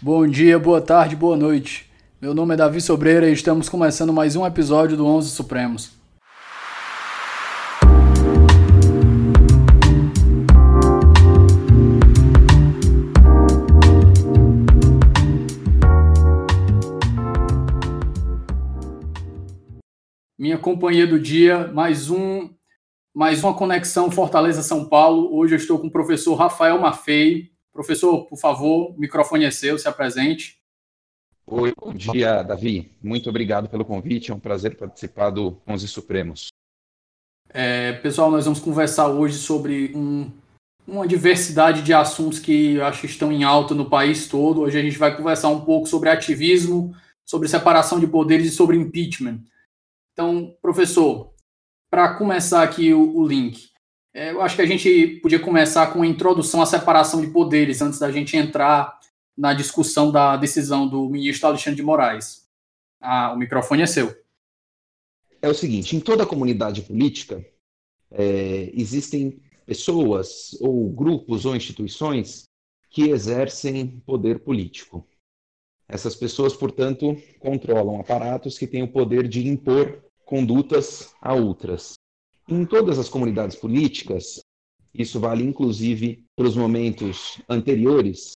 Bom dia, boa tarde, boa noite. Meu nome é Davi Sobreira e estamos começando mais um episódio do Onze Supremos. Minha companhia do dia, mais um mais uma conexão Fortaleza São Paulo. Hoje eu estou com o professor Rafael Maffei. Professor, por favor, o microfone é seu, se apresente. Oi, bom dia, Davi. Muito obrigado pelo convite. É um prazer participar do Onze Supremos. É, pessoal, nós vamos conversar hoje sobre um, uma diversidade de assuntos que eu acho que estão em alta no país todo. Hoje a gente vai conversar um pouco sobre ativismo, sobre separação de poderes e sobre impeachment. Então, professor, para começar aqui o, o link, é, eu acho que a gente podia começar com a introdução à separação de poderes, antes da gente entrar na discussão da decisão do ministro Alexandre de Moraes. Ah, o microfone é seu. É o seguinte: em toda comunidade política, é, existem pessoas, ou grupos, ou instituições que exercem poder político. Essas pessoas, portanto, controlam aparatos que têm o poder de impor condutas a outras. Em todas as comunidades políticas, isso vale inclusive para os momentos anteriores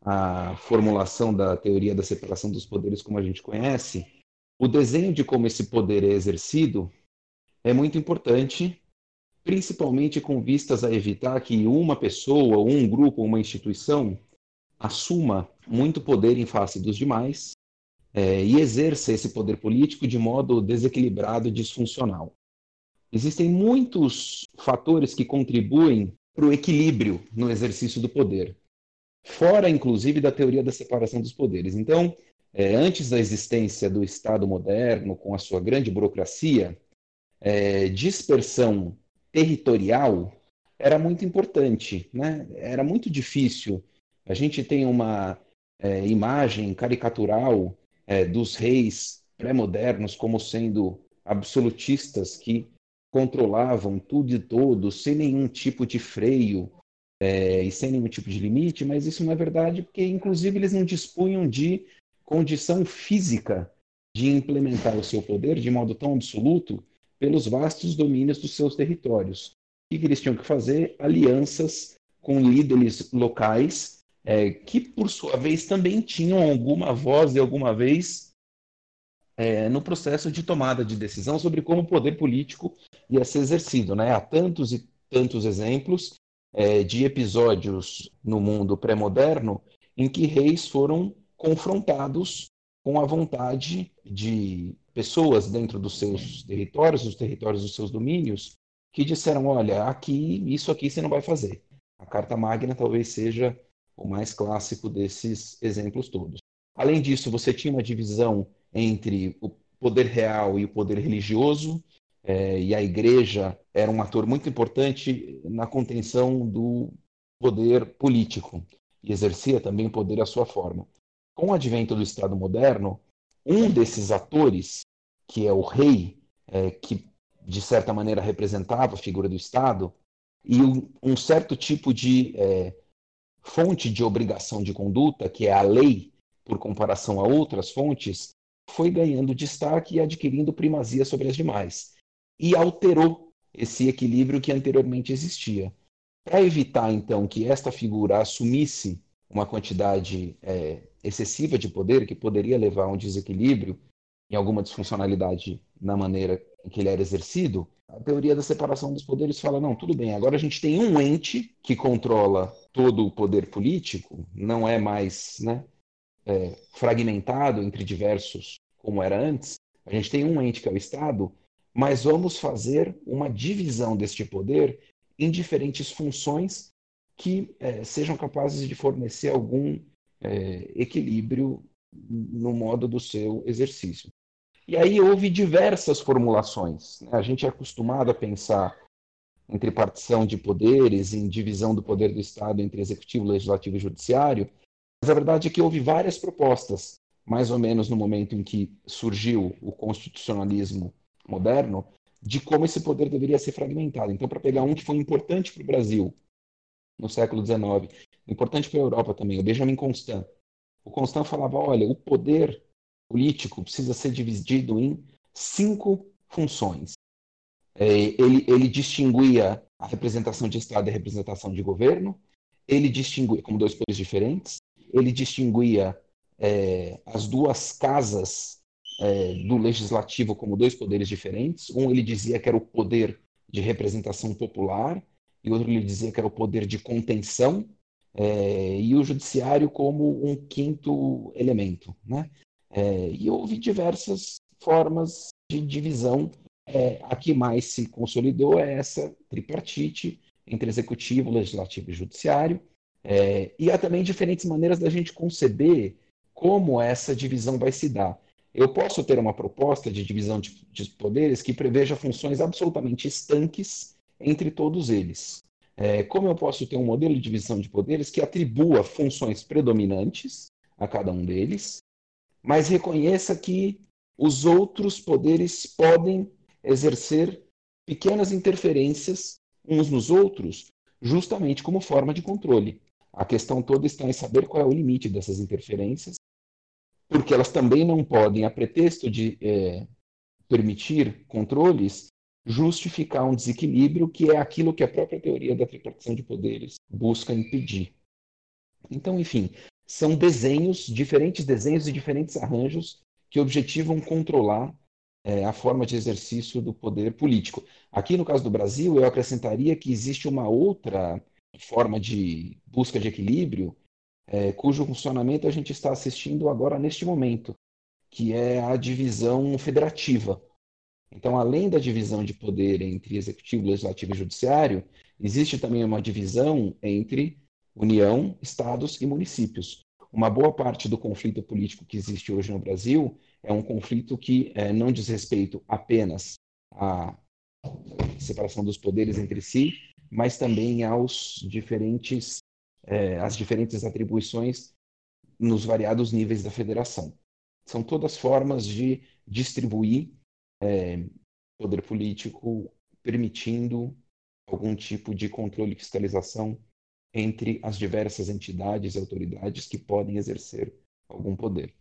à formulação da teoria da separação dos poderes como a gente conhece, o desenho de como esse poder é exercido é muito importante, principalmente com vistas a evitar que uma pessoa, um grupo, uma instituição assuma muito poder em face dos demais é, e exerça esse poder político de modo desequilibrado e disfuncional. Existem muitos fatores que contribuem para o equilíbrio no exercício do poder, fora inclusive da teoria da separação dos poderes. Então, é, antes da existência do Estado moderno, com a sua grande burocracia, é, dispersão territorial era muito importante, né? Era muito difícil. A gente tem uma é, imagem caricatural é, dos reis pré-modernos como sendo absolutistas que controlavam tudo e todos sem nenhum tipo de freio é, e sem nenhum tipo de limite, mas isso não é verdade porque, inclusive, eles não dispunham de condição física de implementar o seu poder de modo tão absoluto pelos vastos domínios dos seus territórios. O que eles tinham que fazer? Alianças com líderes locais é, que por sua vez também tinham alguma voz e alguma vez é, no processo de tomada de decisão sobre como o poder político ia ser exercido. Né? Há tantos e tantos exemplos é, de episódios no mundo pré-moderno em que reis foram confrontados com a vontade de pessoas dentro dos seus territórios, dos territórios dos seus domínios, que disseram: olha, aqui, isso aqui você não vai fazer. A Carta Magna talvez seja o mais clássico desses exemplos todos. Além disso, você tinha uma divisão entre o poder real e o poder religioso, é, e a igreja era um ator muito importante na contenção do poder político e exercia também poder à sua forma. Com o advento do Estado moderno, um desses atores, que é o rei, é, que de certa maneira representava a figura do Estado, e um, um certo tipo de é, fonte de obrigação de conduta, que é a lei, por comparação a outras fontes, foi ganhando destaque e adquirindo primazia sobre as demais. E alterou esse equilíbrio que anteriormente existia. Para evitar, então, que esta figura assumisse uma quantidade é, excessiva de poder, que poderia levar a um desequilíbrio em alguma disfuncionalidade na maneira em que ele era exercido, a teoria da separação dos poderes fala: não, tudo bem, agora a gente tem um ente que controla todo o poder político, não é mais né, é, fragmentado entre diversos como era antes. A gente tem um ente que é o Estado, mas vamos fazer uma divisão deste poder em diferentes funções que é, sejam capazes de fornecer algum é, equilíbrio no modo do seu exercício. E aí houve diversas formulações. Né? A gente é acostumado a pensar em tripartição de poderes, em divisão do poder do Estado entre executivo, legislativo e judiciário, mas a verdade é que houve várias propostas, mais ou menos no momento em que surgiu o constitucionalismo moderno, de como esse poder deveria ser fragmentado. Então, para pegar um que foi importante para o Brasil no século XIX, importante para a Europa também, o Benjamin Constant, o Constant falava: olha, o poder político precisa ser dividido em cinco funções. É, ele, ele distinguia a representação de Estado e a representação de governo, ele distinguia, como dois poderes diferentes, ele distinguia é, as duas casas é, do legislativo como dois poderes diferentes. Um ele dizia que era o poder de representação popular, e outro ele dizia que era o poder de contenção, é, e o judiciário como um quinto elemento. Né? É, e houve diversas formas de divisão. É, a que mais se consolidou é essa tripartite entre executivo, legislativo e judiciário. É, e há também diferentes maneiras da gente conceber como essa divisão vai se dar. Eu posso ter uma proposta de divisão de, de poderes que preveja funções absolutamente estanques entre todos eles. É, como eu posso ter um modelo de divisão de poderes que atribua funções predominantes a cada um deles, mas reconheça que os outros poderes podem exercer pequenas interferências uns nos outros, justamente como forma de controle. A questão toda está em saber qual é o limite dessas interferências porque elas também não podem, a pretexto de é, permitir controles, justificar um desequilíbrio que é aquilo que a própria teoria da tripartição de poderes busca impedir. Então, enfim, são desenhos, diferentes desenhos e diferentes arranjos que objetivam controlar é, a forma de exercício do poder político. Aqui, no caso do Brasil, eu acrescentaria que existe uma outra forma de busca de equilíbrio, é, cujo funcionamento a gente está assistindo agora neste momento, que é a divisão federativa. Então, além da divisão de poder entre executivo, legislativo e judiciário, existe também uma divisão entre União, estados e municípios. Uma boa parte do conflito político que existe hoje no Brasil é um conflito que é, não diz respeito apenas à separação dos poderes entre si, mas também aos diferentes é, as diferentes atribuições nos variados níveis da federação. São todas formas de distribuir é, poder político, permitindo algum tipo de controle e fiscalização entre as diversas entidades e autoridades que podem exercer algum poder.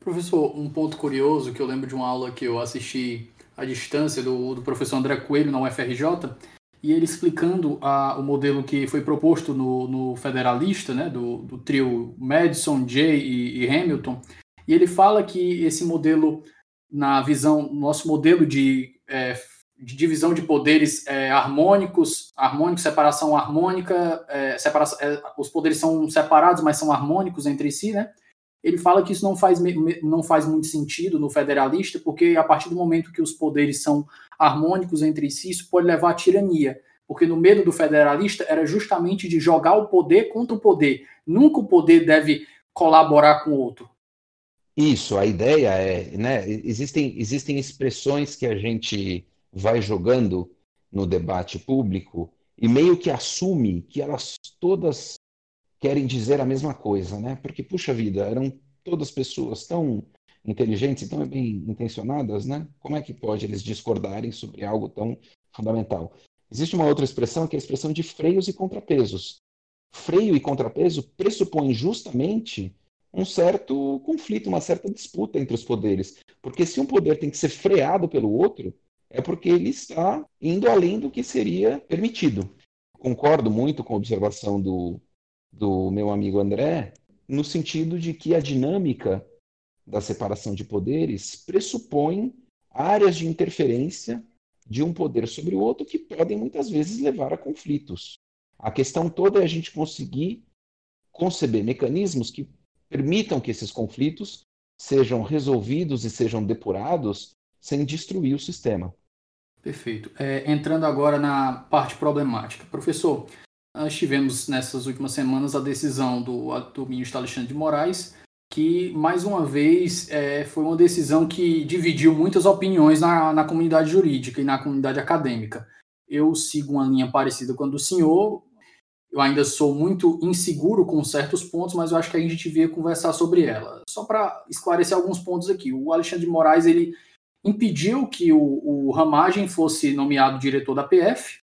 Professor, um ponto curioso que eu lembro de uma aula que eu assisti à distância do, do professor André Coelho na UFRJ, e ele explicando a, o modelo que foi proposto no, no Federalista, né, do, do, trio Madison, Jay e, e, Hamilton, e ele fala que esse modelo, na visão, nosso modelo de, é, de divisão de poderes é, harmônicos, harmônico, separação harmônica, é, separação, é, os poderes são separados, mas são harmônicos entre si, né? Ele fala que isso não faz, não faz muito sentido no federalista, porque a partir do momento que os poderes são harmônicos entre si, isso pode levar à tirania. Porque no medo do federalista era justamente de jogar o poder contra o poder. Nunca o poder deve colaborar com o outro. Isso, a ideia é, né, existem, existem expressões que a gente vai jogando no debate público e meio que assume que elas todas querem dizer a mesma coisa, né? Porque, puxa vida, eram todas pessoas tão inteligentes e tão bem intencionadas, né? Como é que pode eles discordarem sobre algo tão fundamental? Existe uma outra expressão que é a expressão de freios e contrapesos. Freio e contrapeso pressupõem justamente um certo conflito, uma certa disputa entre os poderes. Porque se um poder tem que ser freado pelo outro, é porque ele está indo além do que seria permitido. Concordo muito com a observação do do meu amigo André, no sentido de que a dinâmica da separação de poderes pressupõe áreas de interferência de um poder sobre o outro que podem muitas vezes levar a conflitos. A questão toda é a gente conseguir conceber mecanismos que permitam que esses conflitos sejam resolvidos e sejam depurados sem destruir o sistema. Perfeito. É, entrando agora na parte problemática. Professor, nós tivemos nessas últimas semanas a decisão do, do ministro Alexandre de Moraes, que mais uma vez é, foi uma decisão que dividiu muitas opiniões na, na comunidade jurídica e na comunidade acadêmica. Eu sigo uma linha parecida com a do senhor, eu ainda sou muito inseguro com certos pontos, mas eu acho que a gente devia conversar sobre ela. Só para esclarecer alguns pontos aqui. O Alexandre de Moraes ele impediu que o, o Ramagem fosse nomeado diretor da PF,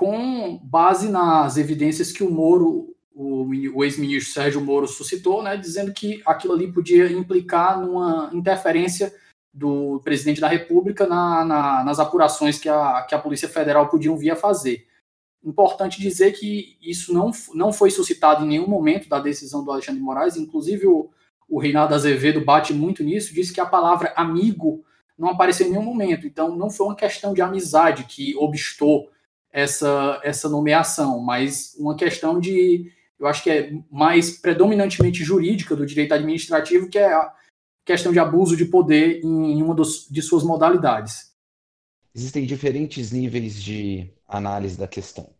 com base nas evidências que o Moro, o, o ex-ministro Sérgio Moro suscitou, né, dizendo que aquilo ali podia implicar numa interferência do presidente da República na, na, nas apurações que a, que a Polícia Federal podiam vir a fazer. Importante dizer que isso não, não foi suscitado em nenhum momento da decisão do Alexandre de Moraes, inclusive o, o Reinaldo Azevedo bate muito nisso, disse que a palavra amigo não apareceu em nenhum momento. Então, não foi uma questão de amizade que obstou essa, essa nomeação, mas uma questão de, eu acho que é mais predominantemente jurídica do direito administrativo, que é a questão de abuso de poder em uma dos, de suas modalidades. Existem diferentes níveis de análise da questão.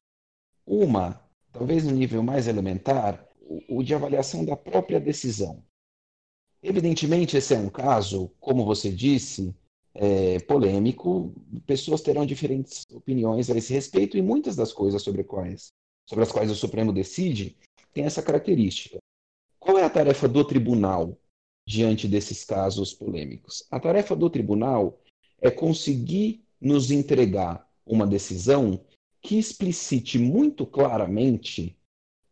Uma, talvez no nível mais elementar, o de avaliação da própria decisão. Evidentemente, esse é um caso, como você disse, é, polêmico. Pessoas terão diferentes opiniões a esse respeito e muitas das coisas sobre, quais, sobre as quais o Supremo decide têm essa característica. Qual é a tarefa do tribunal diante desses casos polêmicos? A tarefa do tribunal é conseguir nos entregar uma decisão que explicite muito claramente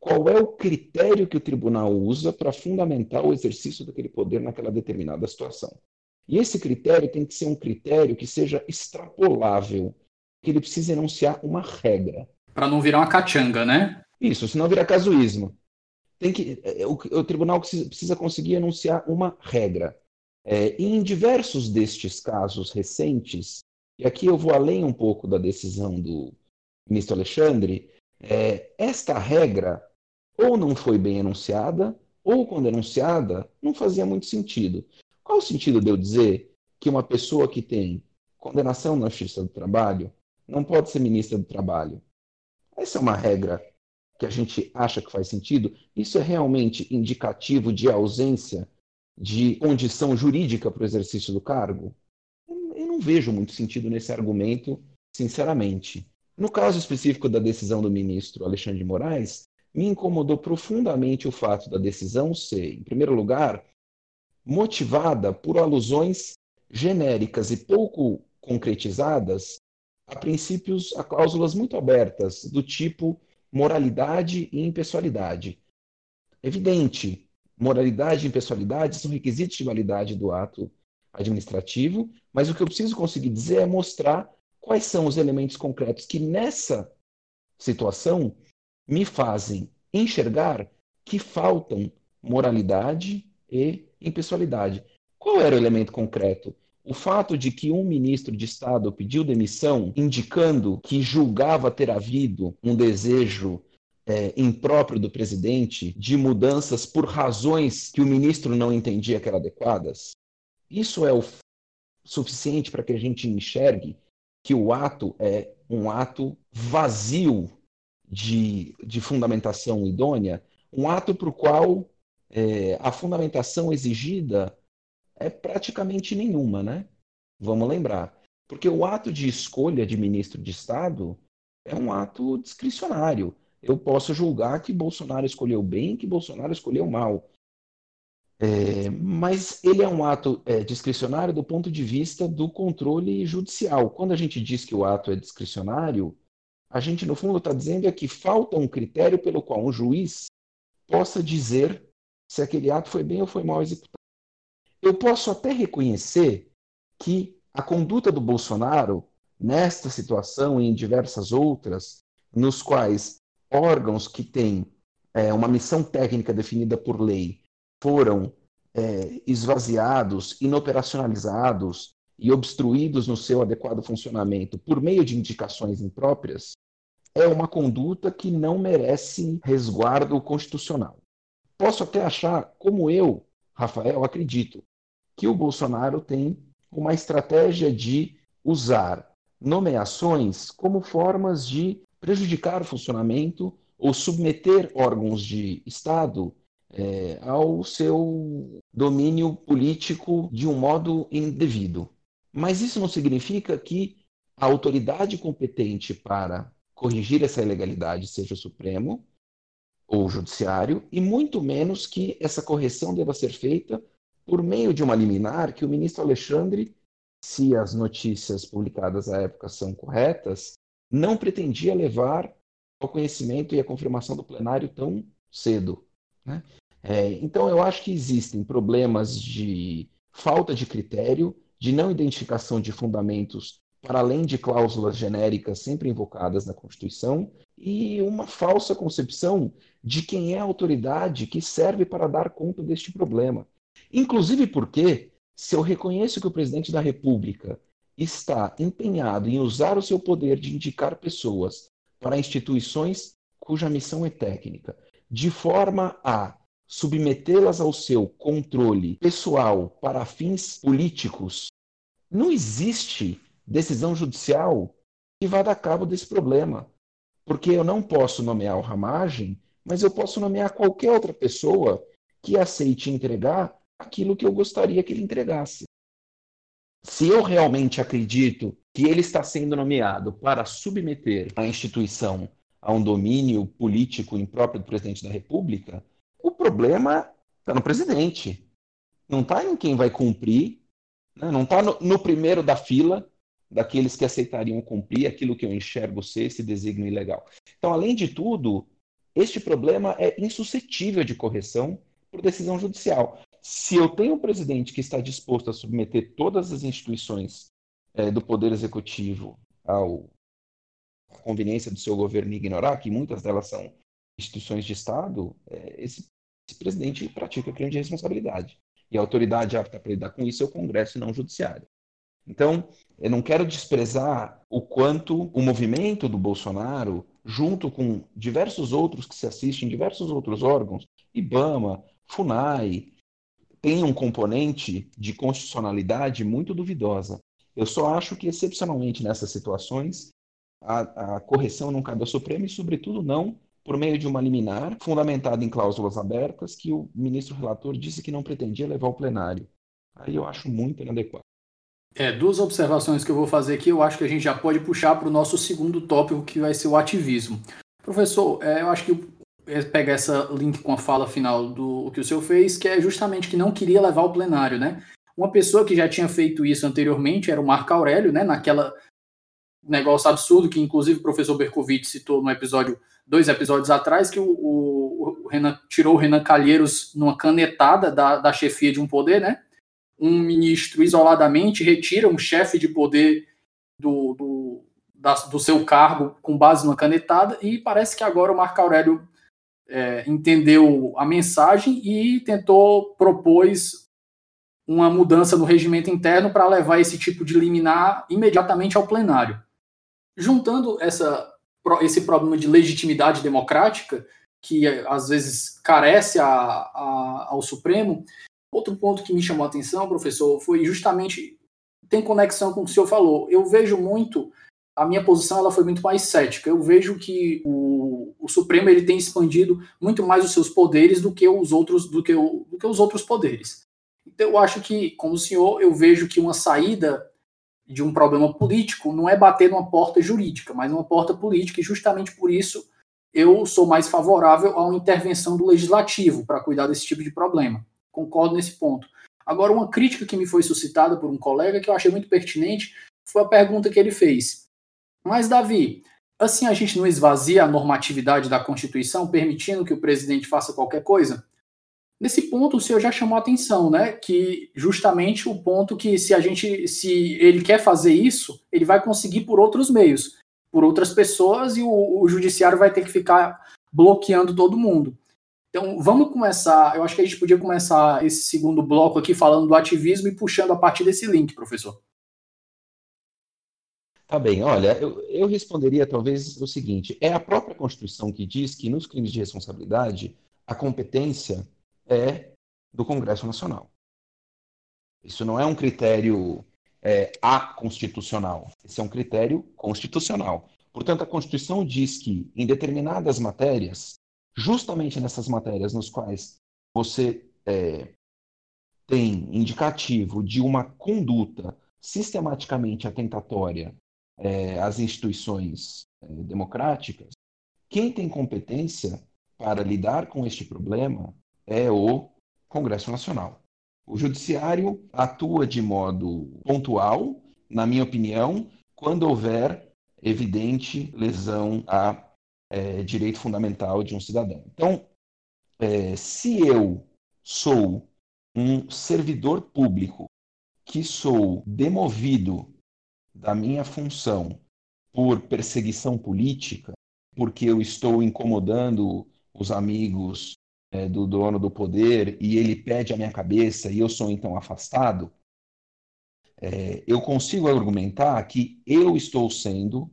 qual é o critério que o tribunal usa para fundamentar o exercício daquele poder naquela determinada situação. E esse critério tem que ser um critério que seja extrapolável, que ele precisa enunciar uma regra. Para não virar uma cachanga, né? Isso, senão virar casuísmo. Tem que, é, o, o tribunal precisa conseguir enunciar uma regra. É, em diversos destes casos recentes, e aqui eu vou além um pouco da decisão do ministro Alexandre, é, esta regra ou não foi bem enunciada, ou quando enunciada, não fazia muito sentido. Qual o sentido de eu dizer que uma pessoa que tem condenação na Justiça do Trabalho não pode ser ministra do Trabalho? Essa é uma regra que a gente acha que faz sentido. Isso é realmente indicativo de ausência de condição jurídica para o exercício do cargo? Eu não vejo muito sentido nesse argumento, sinceramente. No caso específico da decisão do ministro Alexandre de Moraes, me incomodou profundamente o fato da decisão ser, em primeiro lugar, motivada por alusões genéricas e pouco concretizadas a princípios, a cláusulas muito abertas, do tipo moralidade e impessoalidade. Evidente, moralidade e impessoalidade são requisitos de validade do ato administrativo, mas o que eu preciso conseguir dizer é mostrar quais são os elementos concretos que nessa situação me fazem enxergar que faltam moralidade e impessoalidade. Qual era o elemento concreto? O fato de que um ministro de Estado pediu demissão, indicando que julgava ter havido um desejo é, impróprio do presidente de mudanças por razões que o ministro não entendia que eram adequadas? Isso é o suficiente para que a gente enxergue que o ato é um ato vazio de, de fundamentação idônea, um ato para o qual é, a fundamentação exigida é praticamente nenhuma, né? Vamos lembrar. Porque o ato de escolha de ministro de Estado é um ato discricionário. Eu posso julgar que Bolsonaro escolheu bem, que Bolsonaro escolheu mal. É, mas ele é um ato é, discricionário do ponto de vista do controle judicial. Quando a gente diz que o ato é discricionário, a gente, no fundo, está dizendo é que falta um critério pelo qual um juiz possa dizer se aquele ato foi bem ou foi mal executado. Eu posso até reconhecer que a conduta do Bolsonaro, nesta situação e em diversas outras, nos quais órgãos que têm é, uma missão técnica definida por lei foram é, esvaziados, inoperacionalizados e obstruídos no seu adequado funcionamento por meio de indicações impróprias, é uma conduta que não merece resguardo constitucional. Posso até achar, como eu, Rafael, acredito, que o Bolsonaro tem uma estratégia de usar nomeações como formas de prejudicar o funcionamento ou submeter órgãos de Estado é, ao seu domínio político de um modo indevido. Mas isso não significa que a autoridade competente para corrigir essa ilegalidade seja o Supremo ou Judiciário, e muito menos que essa correção deva ser feita por meio de uma liminar que o ministro Alexandre, se as notícias publicadas à época são corretas, não pretendia levar ao conhecimento e à confirmação do plenário tão cedo. Né? É, então, eu acho que existem problemas de falta de critério, de não identificação de fundamentos para além de cláusulas genéricas sempre invocadas na Constituição, e uma falsa concepção de quem é a autoridade que serve para dar conta deste problema. Inclusive porque, se eu reconheço que o presidente da República está empenhado em usar o seu poder de indicar pessoas para instituições cuja missão é técnica, de forma a submetê-las ao seu controle pessoal para fins políticos, não existe decisão judicial que vá dar cabo desse problema. Porque eu não posso nomear o Ramagem, mas eu posso nomear qualquer outra pessoa que aceite entregar aquilo que eu gostaria que ele entregasse. Se eu realmente acredito que ele está sendo nomeado para submeter a instituição a um domínio político impróprio do presidente da República, o problema está no presidente. Não está em quem vai cumprir, né? não está no, no, primeiro da fila daqueles que aceitariam cumprir aquilo que eu enxergo ser esse desígnio ilegal. Então, além de tudo, este problema é insuscetível de correção por decisão judicial. Se eu tenho um presidente que está disposto a submeter todas as instituições é, do Poder Executivo ao, à conveniência do seu governo e ignorar que muitas delas são instituições de Estado, é, esse, esse, presidente pratica crime de responsabilidade. E a autoridade apta para lidar com isso é o Congresso e não o Judiciário. Então, eu não quero desprezar o quanto o movimento do Bolsonaro, junto com diversos outros que se assistem, diversos outros órgãos, IBAMA, FUNAI, tem um componente de constitucionalidade muito duvidosa. Eu só acho que, excepcionalmente nessas situações, a, a correção não cabe ao Supremo e, sobretudo, não por meio de uma liminar fundamentada em cláusulas abertas que o ministro relator disse que não pretendia levar ao plenário. Aí eu acho muito inadequado. É, duas observações que eu vou fazer aqui, eu acho que a gente já pode puxar para o nosso segundo tópico, que vai ser o ativismo. Professor, é, eu acho que pegar essa link com a fala final do que o senhor fez, que é justamente que não queria levar ao plenário, né? Uma pessoa que já tinha feito isso anteriormente era o Marco Aurélio, né? Naquela negócio absurdo que inclusive o professor Bercovitch citou no episódio dois episódios atrás que o, o, o Renan tirou o Renan Calheiros numa canetada da, da chefia de um poder, né? Um ministro isoladamente retira um chefe de poder do, do, da, do seu cargo com base numa canetada e parece que agora o Marco Aurélio é, entendeu a mensagem e tentou propôs uma mudança no regimento interno para levar esse tipo de liminar imediatamente ao plenário. Juntando essa, esse problema de legitimidade democrática, que às vezes carece a, a, ao Supremo, outro ponto que me chamou a atenção, professor, foi justamente tem conexão com o que o senhor falou. Eu vejo muito a minha posição ela foi muito mais cética. Eu vejo que o, o, Supremo ele tem expandido muito mais os seus poderes do que os outros do que, o, do que os outros poderes. Então eu acho que, como o senhor, eu vejo que uma saída de um problema político não é bater numa porta jurídica, mas numa porta política, e justamente por isso eu sou mais favorável a uma intervenção do legislativo para cuidar desse tipo de problema. Concordo nesse ponto. Agora, uma crítica que me foi suscitada por um colega que eu achei muito pertinente foi a pergunta que ele fez mas, Davi, assim a gente não esvazia a normatividade da Constituição, permitindo que o presidente faça qualquer coisa? Nesse ponto, o senhor já chamou a atenção, né? Que justamente o ponto que se a gente, se ele quer fazer isso, ele vai conseguir por outros meios, por outras pessoas, e o, o judiciário vai ter que ficar bloqueando todo mundo. Então, vamos começar. Eu acho que a gente podia começar esse segundo bloco aqui falando do ativismo e puxando a partir desse link, professor. Tá bem, olha, eu, eu responderia talvez o seguinte: é a própria Constituição que diz que nos crimes de responsabilidade a competência é do Congresso Nacional. Isso não é um critério é, aconstitucional, esse é um critério constitucional. Portanto, a Constituição diz que em determinadas matérias, justamente nessas matérias nos quais você é, tem indicativo de uma conduta sistematicamente atentatória é, as instituições é, democráticas, quem tem competência para lidar com este problema é o Congresso Nacional. O Judiciário atua de modo pontual, na minha opinião, quando houver evidente lesão a é, direito fundamental de um cidadão. Então, é, se eu sou um servidor público que sou demovido da minha função por perseguição política, porque eu estou incomodando os amigos é, do dono do poder e ele pede a minha cabeça e eu sou então afastado, é, eu consigo argumentar que eu estou sendo,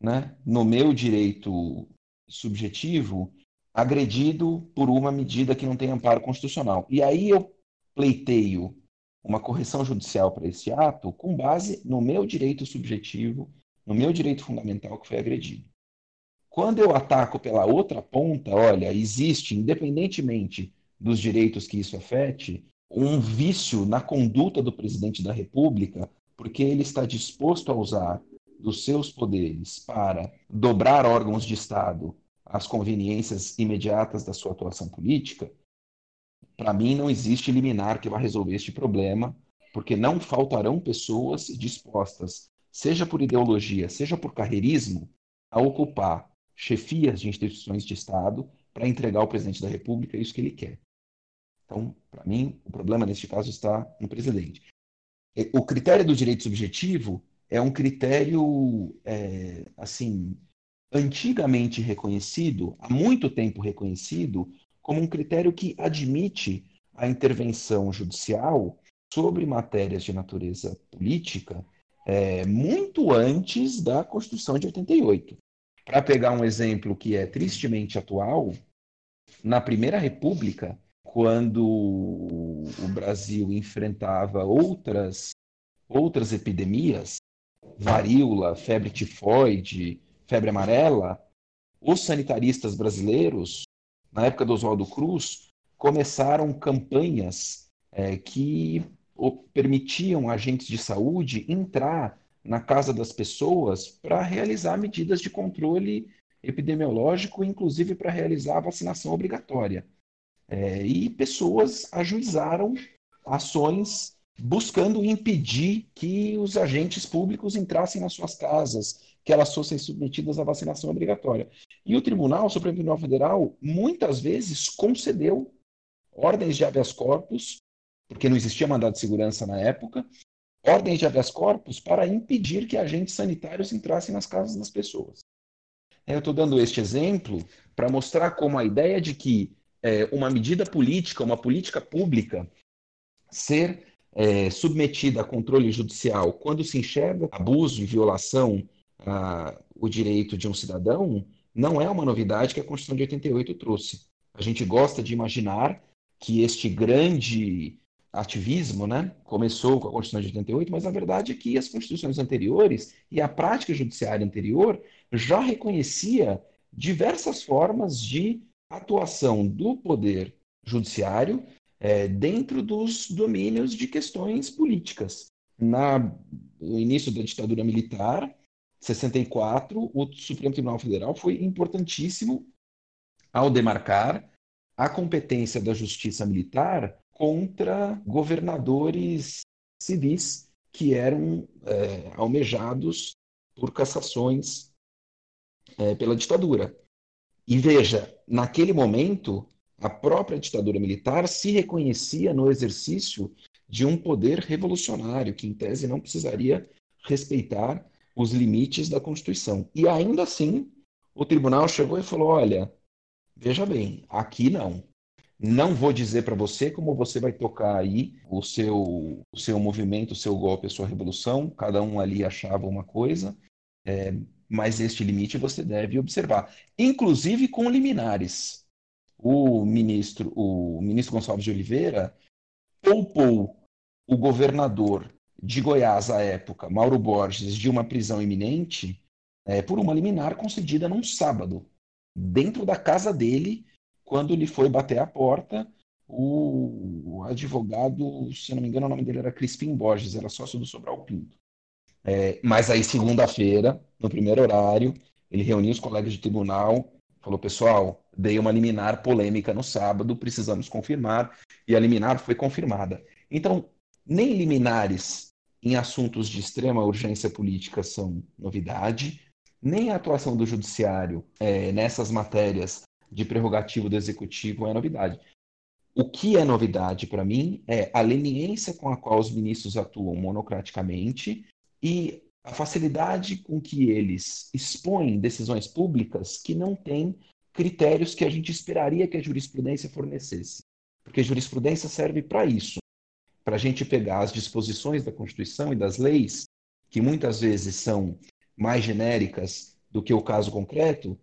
né, no meu direito subjetivo, agredido por uma medida que não tem amparo constitucional. E aí eu pleiteio uma correção judicial para esse ato com base no meu direito subjetivo, no meu direito fundamental que foi agredido. Quando eu ataco pela outra ponta, olha, existe, independentemente dos direitos que isso afete, um vício na conduta do presidente da República, porque ele está disposto a usar dos seus poderes para dobrar órgãos de Estado às conveniências imediatas da sua atuação política, para mim não existe liminar que vá resolver este problema, porque não faltarão pessoas dispostas, seja por ideologia, seja por carreirismo, a ocupar chefias de instituições de Estado para entregar ao presidente da República isso que ele quer. Então, para mim, o problema neste caso está no presidente. O critério do direito subjetivo é um critério, é, assim, antigamente reconhecido, há muito tempo reconhecido, como um critério que admite a intervenção judicial sobre matérias de natureza política é, muito antes da Constituição de 88. Para pegar um exemplo que é tristemente atual, na Primeira República, quando o Brasil enfrentava outras, outras epidemias, varíola, febre tifoide, febre amarela, os sanitaristas brasileiros, na época do Oswaldo Cruz, começaram campanhas é, que permitiam agentes de saúde entrar na casa das pessoas para realizar medidas de controle epidemiológico, inclusive para realizar a vacinação obrigatória. É, e pessoas ajuizaram ações buscando impedir que os agentes públicos entrassem nas suas casas, que elas fossem submetidas à vacinação obrigatória. E o Tribunal, o Supremo Tribunal Federal, muitas vezes concedeu ordens de habeas corpus, porque não existia mandado de segurança na época, ordens de habeas corpus para impedir que agentes sanitários entrassem nas casas das pessoas. Eu estou dando este exemplo para mostrar como a ideia de que é, uma medida política, uma política pública, ser é, submetida a controle judicial quando se enxerga abuso e violação a, o direito de um cidadão, não é uma novidade que a Constituição de 88 trouxe. A gente gosta de imaginar que este grande ativismo né, começou com a Constituição de 88, mas a verdade é que as constituições anteriores e a prática judiciária anterior já reconhecia diversas formas de atuação do poder judiciário é, dentro dos domínios de questões políticas. Na, no início da ditadura militar, 64, o Supremo Tribunal Federal foi importantíssimo ao demarcar a competência da justiça militar contra governadores civis que eram é, almejados por cassações é, pela ditadura. E veja, naquele momento, a própria ditadura militar se reconhecia no exercício de um poder revolucionário, que em tese não precisaria respeitar os limites da Constituição. E ainda assim, o tribunal chegou e falou: olha, veja bem, aqui não. Não vou dizer para você como você vai tocar aí o seu, o seu movimento, o seu golpe, a sua revolução. Cada um ali achava uma coisa. É, mas este limite você deve observar, inclusive com liminares. O ministro, o ministro Gonçalves de Oliveira poupou o governador de Goiás à época, Mauro Borges, de uma prisão iminente é, por uma liminar concedida num sábado, dentro da casa dele, quando lhe foi bater a porta o, advogado, se não me engano, o nome dele era Crispim Borges, era sócio do Sobral Pinto. É, mas aí, segunda-feira, no primeiro horário, ele reuniu os colegas de tribunal, falou: pessoal, dei uma liminar polêmica no sábado, precisamos confirmar, e a liminar foi confirmada. Então, nem liminares em assuntos de extrema urgência política são novidade, nem a atuação do judiciário é, nessas matérias de prerrogativa do executivo é novidade. O que é novidade para mim é a leniência com a qual os ministros atuam monocraticamente e a facilidade com que eles expõem decisões públicas que não têm critérios que a gente esperaria que a jurisprudência fornecesse. Porque jurisprudência serve para isso para a gente pegar as disposições da Constituição e das leis, que muitas vezes são mais genéricas do que o caso concreto,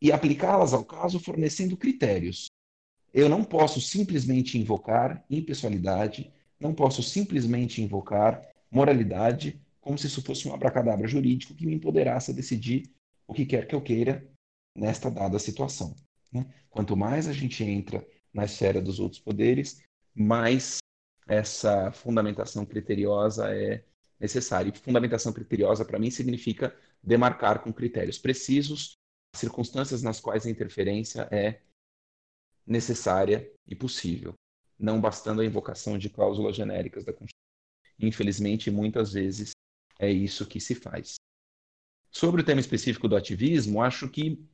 e aplicá-las ao caso fornecendo critérios. Eu não posso simplesmente invocar impessoalidade, não posso simplesmente invocar moralidade, como se isso fosse um abracadabra jurídico que me empoderasse a decidir o que quer que eu queira nesta dada situação. Né? Quanto mais a gente entra na esfera dos outros poderes, mais essa fundamentação criteriosa é necessária. E fundamentação criteriosa, para mim, significa demarcar com critérios precisos circunstâncias nas quais a interferência é necessária e possível, não bastando a invocação de cláusulas genéricas da Constituição. Infelizmente, muitas vezes é isso que se faz. Sobre o tema específico do ativismo, acho que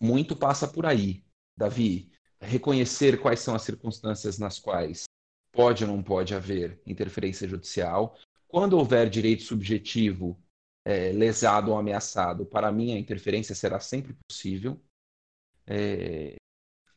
muito passa por aí, Davi. Reconhecer quais são as circunstâncias nas quais pode ou não pode haver interferência judicial. Quando houver direito subjetivo é, lesado ou ameaçado, para mim a interferência será sempre possível. É,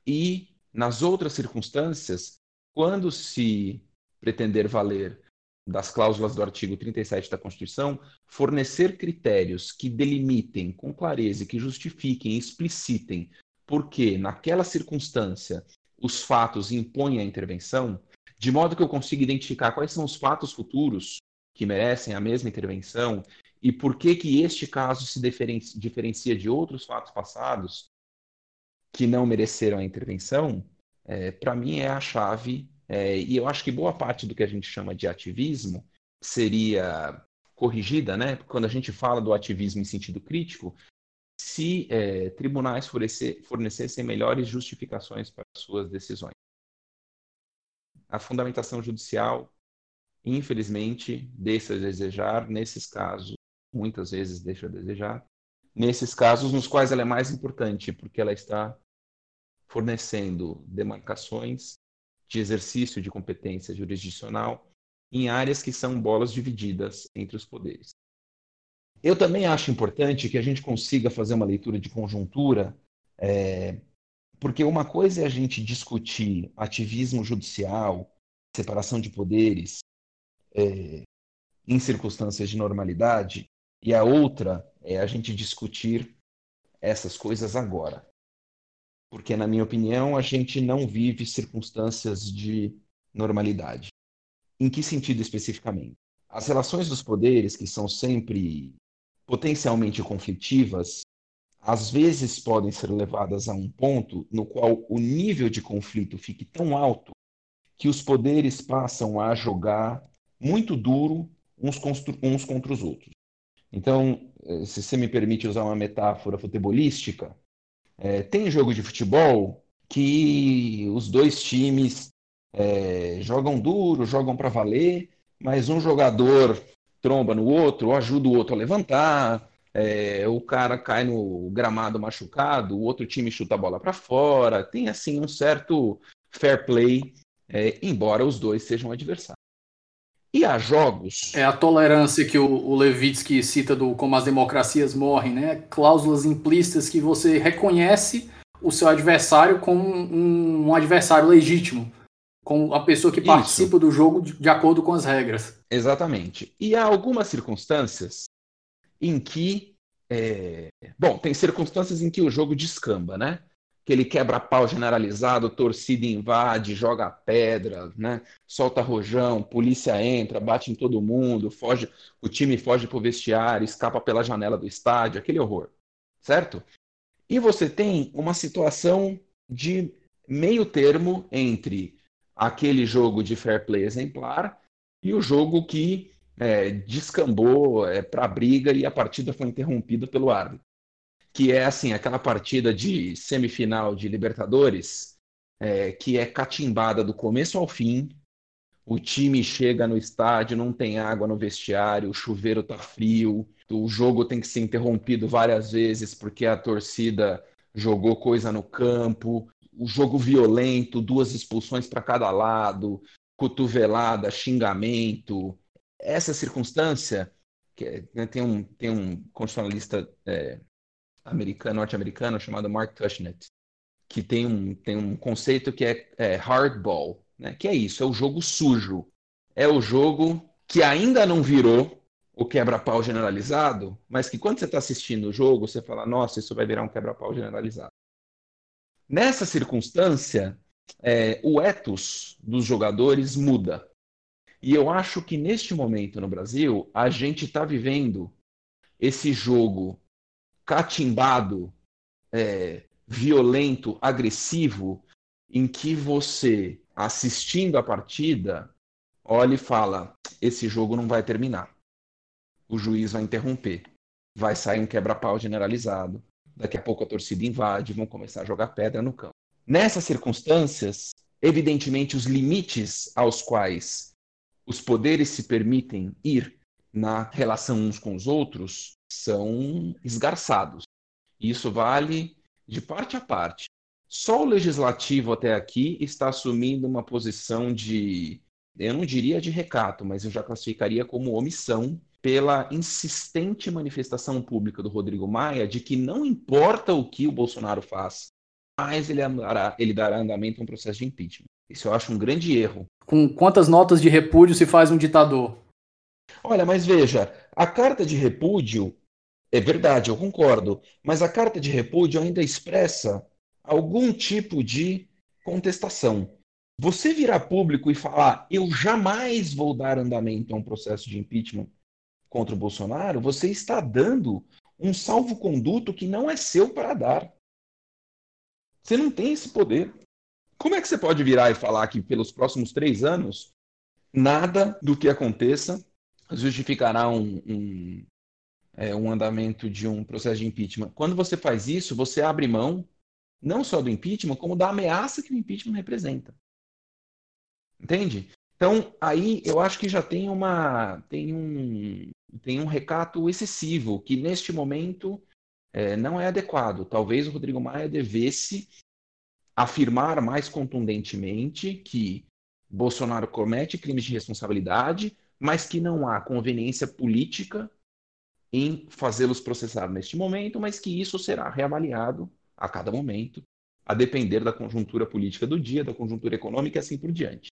e, nas outras circunstâncias, quando se pretender valer das cláusulas do artigo 37 da Constituição, fornecer critérios que delimitem com clareza e que justifiquem, explicitem porque, naquela circunstância, os fatos impõem a intervenção, de modo que eu consiga identificar quais são os fatos futuros que merecem a mesma intervenção e por que que este caso se diferencia de outros fatos passados que não mereceram a intervenção, é, para mim é a chave. É, e eu acho que boa parte do que a gente chama de ativismo seria corrigida, né? Quando a gente fala do ativismo em sentido crítico, se é, tribunais fornecer, fornecessem melhores justificações para suas decisões. A fundamentação judicial, infelizmente, deixa a desejar nesses casos, muitas vezes deixa a desejar, nesses casos nos quais ela é mais importante, porque ela está fornecendo demarcações de exercício de competência jurisdicional em áreas que são bolas divididas entre os poderes. Eu também acho importante que a gente consiga fazer uma leitura de conjuntura, é, porque uma coisa é a gente discutir ativismo judicial, separação de poderes, é, em circunstâncias de normalidade, e a outra é a gente discutir essas coisas agora. Porque, na minha opinião, a gente não vive circunstâncias de normalidade. Em que sentido especificamente? As relações dos poderes, que são sempre potencialmente conflitivas, às vezes podem ser levadas a um ponto no qual o nível de conflito fique tão alto que os poderes passam a jogar muito duro uns, uns contra os outros. Então, eh, se você me permite usar uma metáfora futebolística, é, tem jogo de futebol que os dois times é, jogam duro, jogam para valer, mas um jogador tromba no outro, ajuda o outro a levantar, é, o cara cai no gramado machucado, o outro time chuta a bola para fora, tem assim um certo fair play, é, embora os dois sejam adversários. E há jogos. É a tolerância que o, o Levitsky cita do como as democracias morrem, né? Cláusulas implícitas que você reconhece o seu adversário como um, um adversário legítimo, como a pessoa que Isso. participa do jogo de, de acordo com as regras. Exatamente. E há algumas circunstâncias em que. É... Bom, tem circunstâncias em que o jogo descamba, né? Aquele quebra-pau generalizado, torcida invade, joga pedra, né? solta rojão, polícia entra, bate em todo mundo, foge, o time foge para o vestiário, escapa pela janela do estádio, aquele horror, certo? E você tem uma situação de meio termo entre aquele jogo de fair play exemplar e o jogo que é, descambou é, para a briga e a partida foi interrompida pelo árbitro que é assim aquela partida de semifinal de Libertadores é, que é catimbada do começo ao fim. O time chega no estádio, não tem água no vestiário, o chuveiro tá frio, o jogo tem que ser interrompido várias vezes porque a torcida jogou coisa no campo, o jogo violento, duas expulsões para cada lado, cotovelada, xingamento. Essa circunstância, que né, tem, um, tem um constitucionalista é, americano, norte-americano chamado Mark Tushnet, que tem um, tem um conceito que é, é hardball, né? que é isso, é o jogo sujo. É o jogo que ainda não virou o quebra-pau generalizado, mas que quando você está assistindo o jogo, você fala, nossa, isso vai virar um quebra-pau generalizado. Nessa circunstância, é, o ethos dos jogadores muda. E eu acho que neste momento no Brasil, a gente está vivendo esse jogo catimbado, é, violento, agressivo, em que você, assistindo a partida, olha e fala: esse jogo não vai terminar o juiz vai interromper. Vai sair um quebra-pau generalizado. Daqui a pouco a torcida invade, vão começar a jogar pedra no campo. Nessas circunstâncias, evidentemente, os limites aos quais os poderes se permitem ir na relação uns com os outros são esgarçados. Isso vale de parte a parte. Só o legislativo até aqui está assumindo uma posição de, eu não diria de recato, mas eu já classificaria como omissão pela insistente manifestação pública do Rodrigo Maia de que não importa o que o Bolsonaro faz, mas ele dará, ele dará andamento a um processo de impeachment. Isso eu acho um grande erro. Com quantas notas de repúdio se faz um ditador? Olha, mas veja, a carta de repúdio é verdade, eu concordo, mas a carta de repúdio ainda expressa algum tipo de contestação. Você virar público e falar, eu jamais vou dar andamento a um processo de impeachment contra o Bolsonaro, você está dando um salvo-conduto que não é seu para dar. Você não tem esse poder. Como é que você pode virar e falar que pelos próximos três anos nada do que aconteça justificará um, um, é, um andamento de um processo de impeachment? Quando você faz isso, você abre mão não só do impeachment, como da ameaça que o impeachment representa. Entende? Então, aí eu acho que já tem uma tem um, tem um recato excessivo, que neste momento é, não é adequado. Talvez o Rodrigo Maia devesse afirmar mais contundentemente que Bolsonaro comete crimes de responsabilidade, mas que não há conveniência política em fazê-los processar neste momento, mas que isso será reavaliado a cada momento, a depender da conjuntura política do dia, da conjuntura econômica e assim por diante.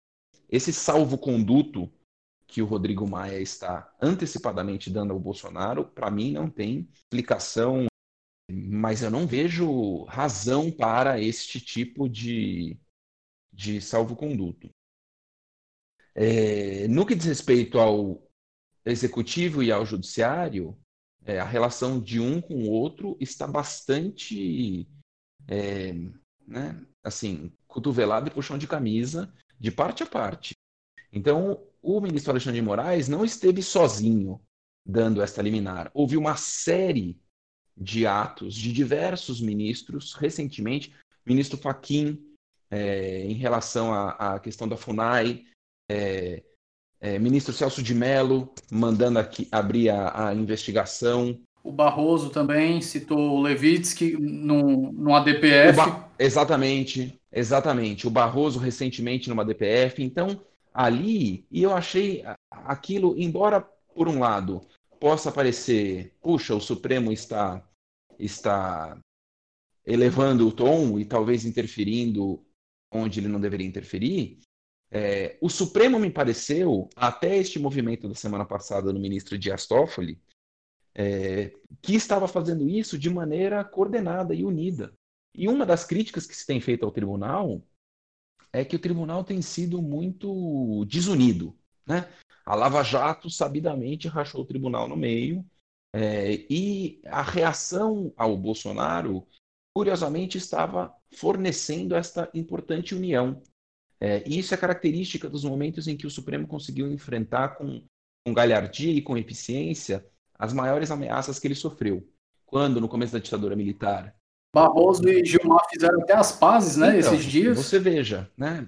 Esse salvo-conduto que o Rodrigo Maia está antecipadamente dando ao Bolsonaro, para mim não tem explicação, mas eu não vejo razão para este tipo de, de salvo-conduto. É, no que diz respeito ao executivo e ao judiciário, é, a relação de um com o outro está bastante, é, né, assim, cotovelada e puxão de camisa, de parte a parte. Então, o ministro Alexandre de Moraes não esteve sozinho dando esta liminar. Houve uma série de atos de diversos ministros, recentemente, ministro Faquim, é, em relação à, à, questão da FUNAI, é, é, ministro Celso de Mello, mandando aqui abrir a, a, investigação. O Barroso também citou o Levitsky no, no ADPF. Ba... Exatamente. Exatamente. O Barroso recentemente numa DPF. Então, ali, e eu achei aquilo, embora por um lado possa parecer, puxa, o Supremo está está elevando o tom e talvez interferindo onde ele não deveria interferir, é, o Supremo me pareceu, até este movimento da semana passada no ministro Dias Toffoli, é, que estava fazendo isso de maneira coordenada e unida. E uma das críticas que se tem feito ao tribunal é que o tribunal tem sido muito desunido. Né? A Lava Jato sabidamente rachou o tribunal no meio é, e a reação ao Bolsonaro, curiosamente, estava fornecendo esta importante união. É, e isso é característica dos momentos em que o Supremo conseguiu enfrentar com, com galhardia e com eficiência as maiores ameaças que ele sofreu. Quando, no começo da ditadura militar, Barroso e Gilmar fizeram até as pazes, né, então, esses dias. Você veja, né?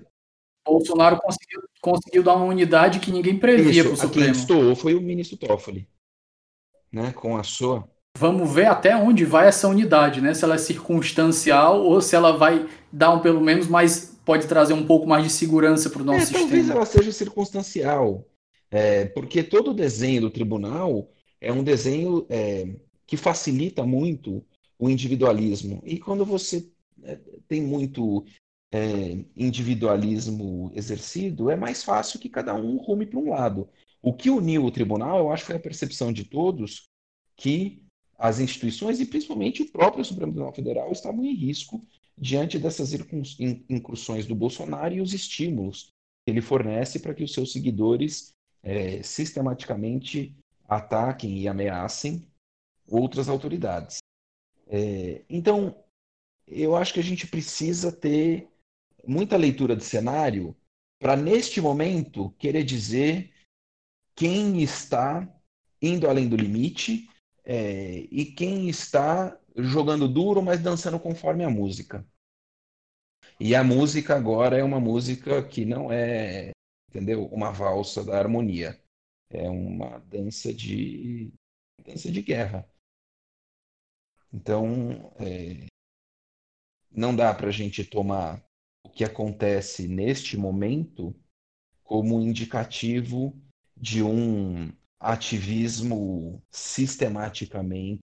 Bolsonaro conseguiu, conseguiu dar uma unidade que ninguém previa para o Supremo. Quem estou foi o ministro Toffoli, né, com a sua vamos ver até onde vai essa unidade, né? Se ela é circunstancial ou se ela vai dar um pelo menos mais pode trazer um pouco mais de segurança para o nosso é, sistema. Talvez ela seja circunstancial, é, porque todo o desenho do tribunal é um desenho é, que facilita muito o individualismo. E quando você é, tem muito é, individualismo exercido, é mais fácil que cada um rume para um lado. O que uniu o tribunal, eu acho que foi a percepção de todos que as instituições e principalmente o próprio Supremo Tribunal Federal estavam em risco diante dessas incursões do Bolsonaro e os estímulos que ele fornece para que os seus seguidores é, sistematicamente ataquem e ameacem outras autoridades. É, então, eu acho que a gente precisa ter muita leitura de cenário para, neste momento, querer dizer quem está indo além do limite é, e quem está jogando duro, mas dançando conforme a música. E a música agora é uma música que não é, entendeu? Uma valsa da harmonia. É uma dança de dança de guerra. Então, é, não dá para a gente tomar o que acontece neste momento como indicativo de um ativismo sistematicamente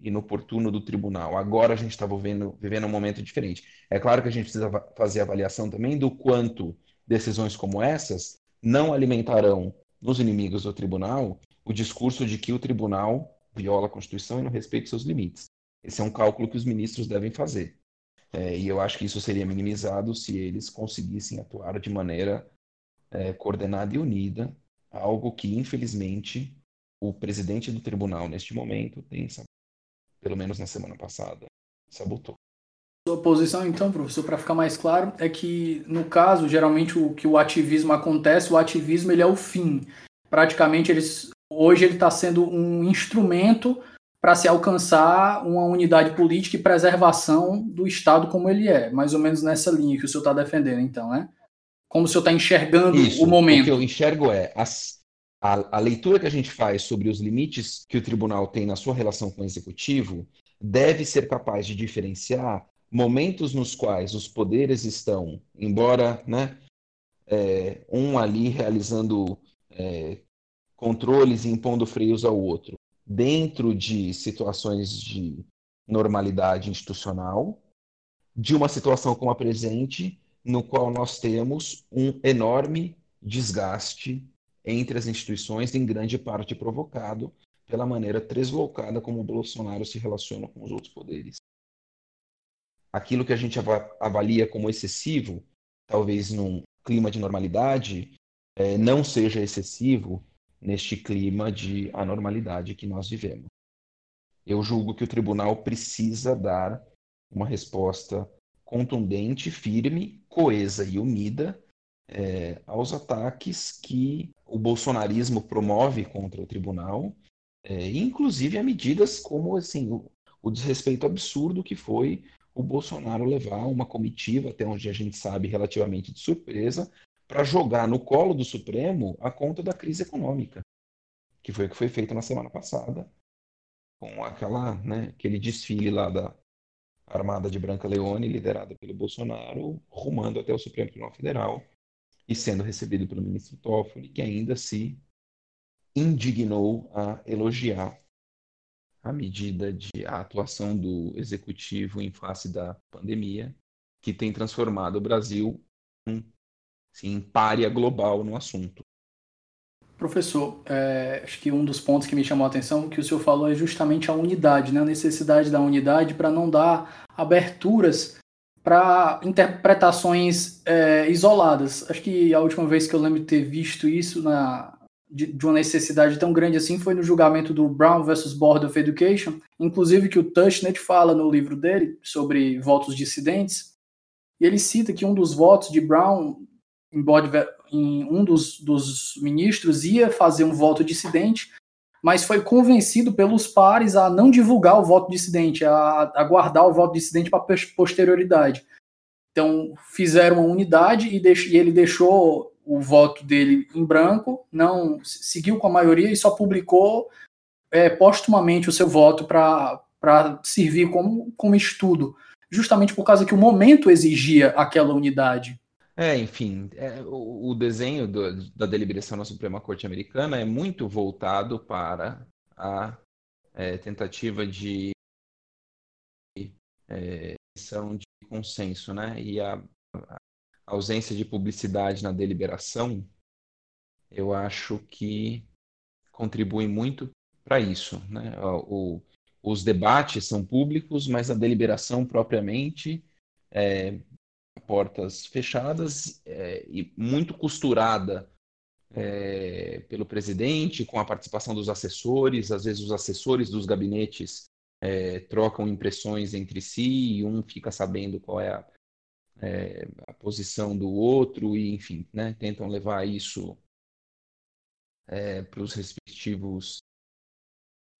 inoportuno do tribunal. Agora a gente está vivendo, vivendo um momento diferente. É claro que a gente precisa fazer avaliação também do quanto decisões como essas não alimentarão nos inimigos do tribunal o discurso de que o tribunal viola a Constituição e não respeita seus limites. Esse é um cálculo que os ministros devem fazer. É, e eu acho que isso seria minimizado se eles conseguissem atuar de maneira é, coordenada e unida algo que, infelizmente, o presidente do tribunal, neste momento, tem, pelo menos na semana passada, sabotou. Sua posição, então, professor, para ficar mais claro, é que, no caso, geralmente o que o ativismo acontece, o ativismo ele é o fim. Praticamente, eles, hoje ele está sendo um instrumento para se alcançar uma unidade política e preservação do Estado como ele é. Mais ou menos nessa linha que o senhor está defendendo, então, né? Como o senhor está enxergando Isso, o momento. O que eu enxergo é as, a, a leitura que a gente faz sobre os limites que o tribunal tem na sua relação com o executivo deve ser capaz de diferenciar momentos nos quais os poderes estão, embora né, é, um ali realizando é, controles e impondo freios ao outro, dentro de situações de normalidade institucional, de uma situação como a presente, no qual nós temos um enorme desgaste entre as instituições, em grande parte provocado pela maneira deslocada como o Bolsonaro se relaciona com os outros poderes. Aquilo que a gente avalia como excessivo, talvez num clima de normalidade, é, não seja excessivo neste clima de anormalidade que nós vivemos. Eu julgo que o tribunal precisa dar uma resposta contundente, firme, coesa e unida é, aos ataques que o bolsonarismo promove contra o tribunal, é, inclusive a medidas como assim, o, o desrespeito absurdo que foi o Bolsonaro levar uma comitiva, até onde a gente sabe relativamente de surpresa, para jogar no colo do Supremo a conta da crise econômica, que foi o que foi feito na semana passada, com aquela, né, aquele desfile lá da, armada de Branca Leone, liderada pelo Bolsonaro, rumando até o Supremo Tribunal Federal e sendo recebido pelo ministro Toffoli, que ainda se indignou a elogiar a medida de a atuação do executivo em face da pandemia, que tem transformado o Brasil em, assim, em párea global no assunto. Professor, é, acho que um dos pontos que me chamou a atenção que o senhor falou é justamente a unidade, né? a necessidade da unidade para não dar aberturas para interpretações é, isoladas. Acho que a última vez que eu lembro de ter visto isso na, de, de, uma necessidade tão grande assim foi no julgamento do Brown versus Board of Education, inclusive que o Tushnet fala no livro dele sobre votos dissidentes, e ele cita que um dos votos de Brown em, board, em um dos, dos ministros ia fazer um voto dissidente, mas foi convencido pelos pares a não divulgar o voto dissidente, a, a guardar o voto dissidente para posterioridade. Então, fizeram uma unidade e, deix, e ele deixou o voto dele em branco, não seguiu com a maioria e só publicou é, postumamente o seu voto para servir como, como estudo, justamente por causa que o momento exigia aquela unidade. É, enfim, é, o, o, desenho do, da deliberação na Suprema Corte Americana é muito voltado para a é, tentativa de é, de consenso, né? E a, a ausência de publicidade na deliberação, eu acho que contribui muito para isso, né? O, os debates são públicos, mas a deliberação propriamente é, portas fechadas é, e muito costurada é, pelo presidente, com a participação dos assessores. Às vezes, os assessores dos gabinetes é, trocam impressões entre si e um fica sabendo qual é a, é, a posição do outro, e enfim, né, tentam levar isso é, para os respectivos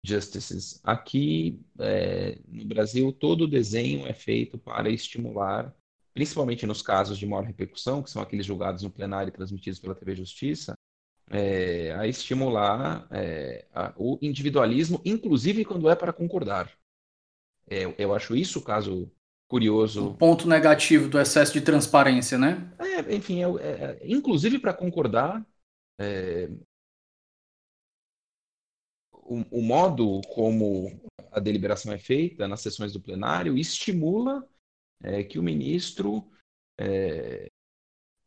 justices. Aqui é, no Brasil, todo o desenho é feito para estimular principalmente nos casos de maior repercussão, que são aqueles julgados no plenário e transmitidos pela TV Justiça, é, a estimular é, a, o individualismo, inclusive quando é para concordar. É, eu acho isso o caso curioso. O ponto negativo do excesso de transparência, né? É, enfim, é, é, inclusive para concordar, o, o modo como a deliberação é feita nas sessões do plenário estimula é, que o ministro, é,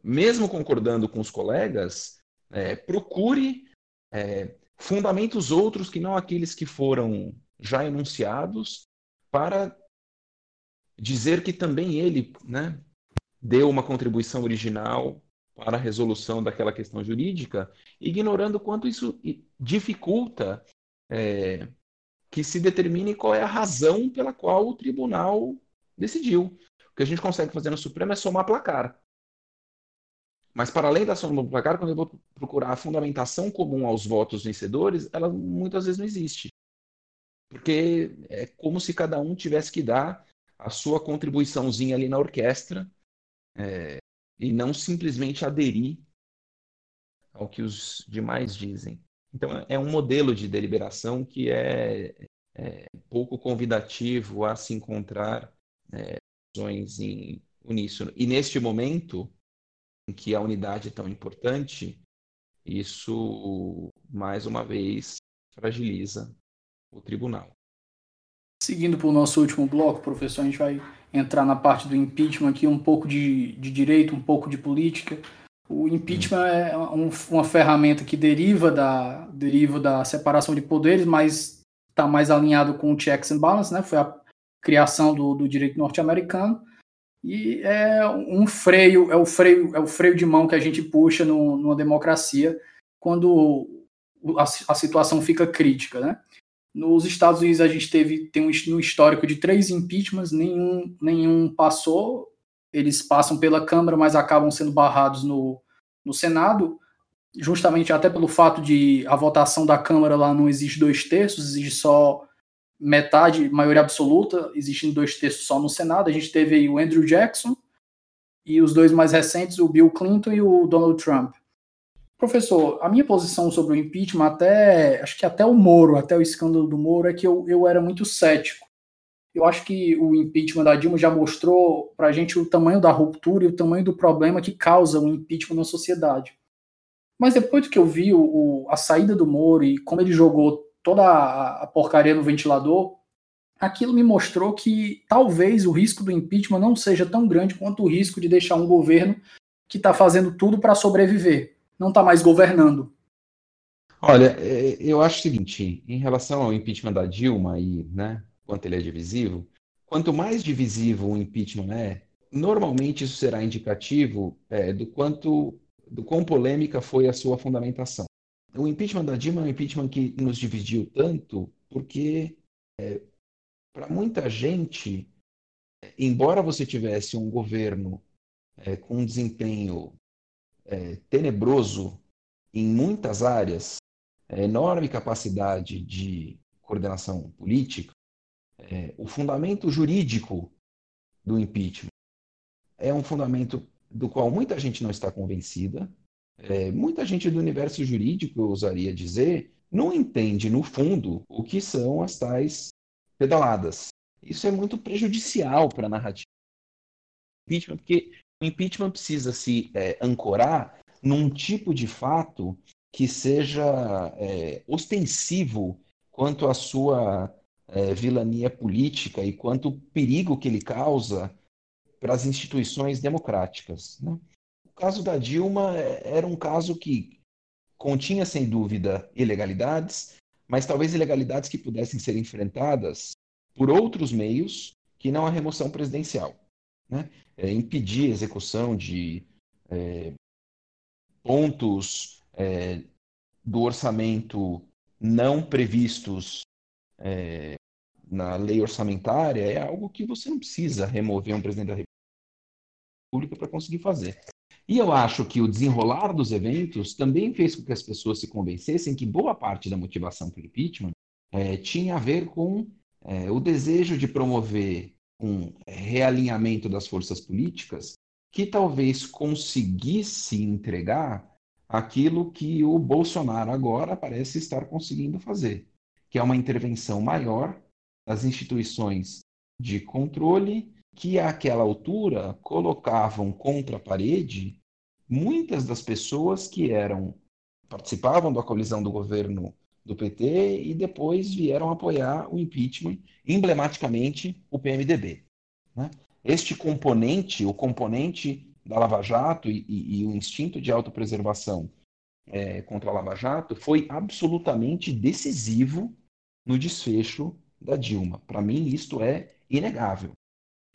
mesmo concordando com os colegas, é, procure é, fundamentos outros que não aqueles que foram já enunciados para dizer que também ele né, deu uma contribuição original para a resolução daquela questão jurídica, ignorando quanto isso dificulta é, que se determine qual é a razão pela qual o tribunal decidiu. O que a gente consegue fazer no Supremo é somar placar. Mas, para além da soma do placar, quando eu vou procurar a fundamentação comum aos votos vencedores, ela muitas vezes não existe. Porque é como se cada um tivesse que dar a sua contribuiçãozinha ali na orquestra é, e não simplesmente aderir ao que os demais dizem. Então, é um modelo de deliberação que é, é pouco convidativo a se encontrar é, em uníssono. E neste momento em que a unidade é tão importante, isso mais uma vez fragiliza o tribunal. Seguindo para o nosso último bloco, professor, a gente vai entrar na parte do impeachment aqui, um pouco de, de direito, um pouco de política. O impeachment é um, uma ferramenta que deriva da, deriva da separação de poderes, mas está mais alinhado com o checks and balance, né? Foi a criação do, do direito norte-americano e é um freio, é o freio, é o freio de mão que a gente puxa no, numa democracia quando a, a, situação fica crítica, né? Nos Estados Unidos a gente teve tem um, histórico de três impeachments, nenhum nenhum passou, eles passam pela Câmara, mas acabam sendo barrados no, no Senado, justamente até pelo fato de a votação da Câmara lá não exige dois terços, exige só metade, maioria absoluta, existindo dois terços só no Senado. A gente teve o Andrew Jackson e os dois mais recentes, o Bill Clinton e o Donald Trump. Professor, a minha posição sobre o impeachment, até acho que até o Moro, até o escândalo do Moro, é que eu, eu era muito cético. Eu acho que o impeachment da Dilma já mostrou para a gente o tamanho da ruptura e o tamanho do problema que causa o impeachment na sociedade. Mas depois que eu vi o, a saída do Moro e como ele jogou toda a, porcaria no ventilador, aquilo me mostrou que talvez o risco do impeachment não seja tão grande quanto o risco de deixar um governo que está fazendo tudo para sobreviver, não está mais governando. Olha, é, eu acho o seguinte, em relação ao impeachment da Dilma e, né, quanto ele é divisivo, quanto mais divisivo o impeachment é, normalmente isso será indicativo é, do quanto, do quão polêmica foi a sua fundamentação o impeachment da Dilma é um impeachment que nos dividiu tanto porque, é, para muita gente, embora você tivesse um governo é, com um desempenho é, tenebroso em muitas áreas, é, enorme capacidade de coordenação política, é, o fundamento jurídico do impeachment é um fundamento do qual muita gente não está convencida, é, muita gente do universo jurídico, eu usaria dizer, não entende, no fundo, o que são as tais pedaladas. Isso é muito prejudicial para a narrativa impeachment, porque o impeachment precisa se é, ancorar num tipo de fato que seja é, ostensivo quanto à sua é, vilania política e quanto o perigo que ele causa para as instituições democráticas. Né? Caso da Dilma é, era um caso que continha, sem dúvida, ilegalidades, mas talvez ilegalidades que pudessem ser enfrentadas por outros meios que não a remoção presidencial. Né? É, impedir a execução de é, pontos é, do orçamento não previstos é, na lei orçamentária é algo que você não precisa remover um presidente da República para conseguir fazer. E eu acho que o desenrolar dos eventos também fez com que as pessoas se convencessem que boa parte da motivação para o impeachment é, tinha a ver com é, o desejo de promover um realinhamento das forças políticas que talvez conseguisse entregar aquilo que o Bolsonaro agora parece estar conseguindo fazer, que é uma intervenção maior das instituições de controle que àquela altura colocavam contra a parede muitas das pessoas que eram participavam da colisão do governo do PT e depois vieram apoiar o impeachment, emblematicamente o PMDB. Né? Este componente, o componente da Lava Jato e, e, e o instinto de autopreservação é, contra a Lava Jato foi absolutamente decisivo no desfecho da Dilma. Para mim, isto é inegável.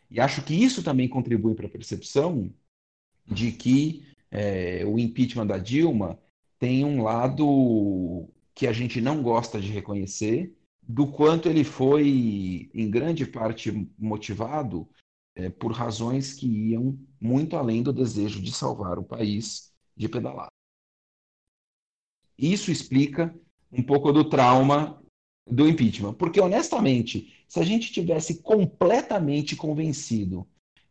E acho que isso também contribui para a percepção de que é, o impeachment da Dilma tem um lado que a gente não gosta de reconhecer, do quanto ele foi, em grande parte, motivado é, por razões que iam muito além do desejo de salvar o país de pedalar. Isso explica um pouco do trauma do impeachment, porque honestamente, se a gente tivesse completamente convencido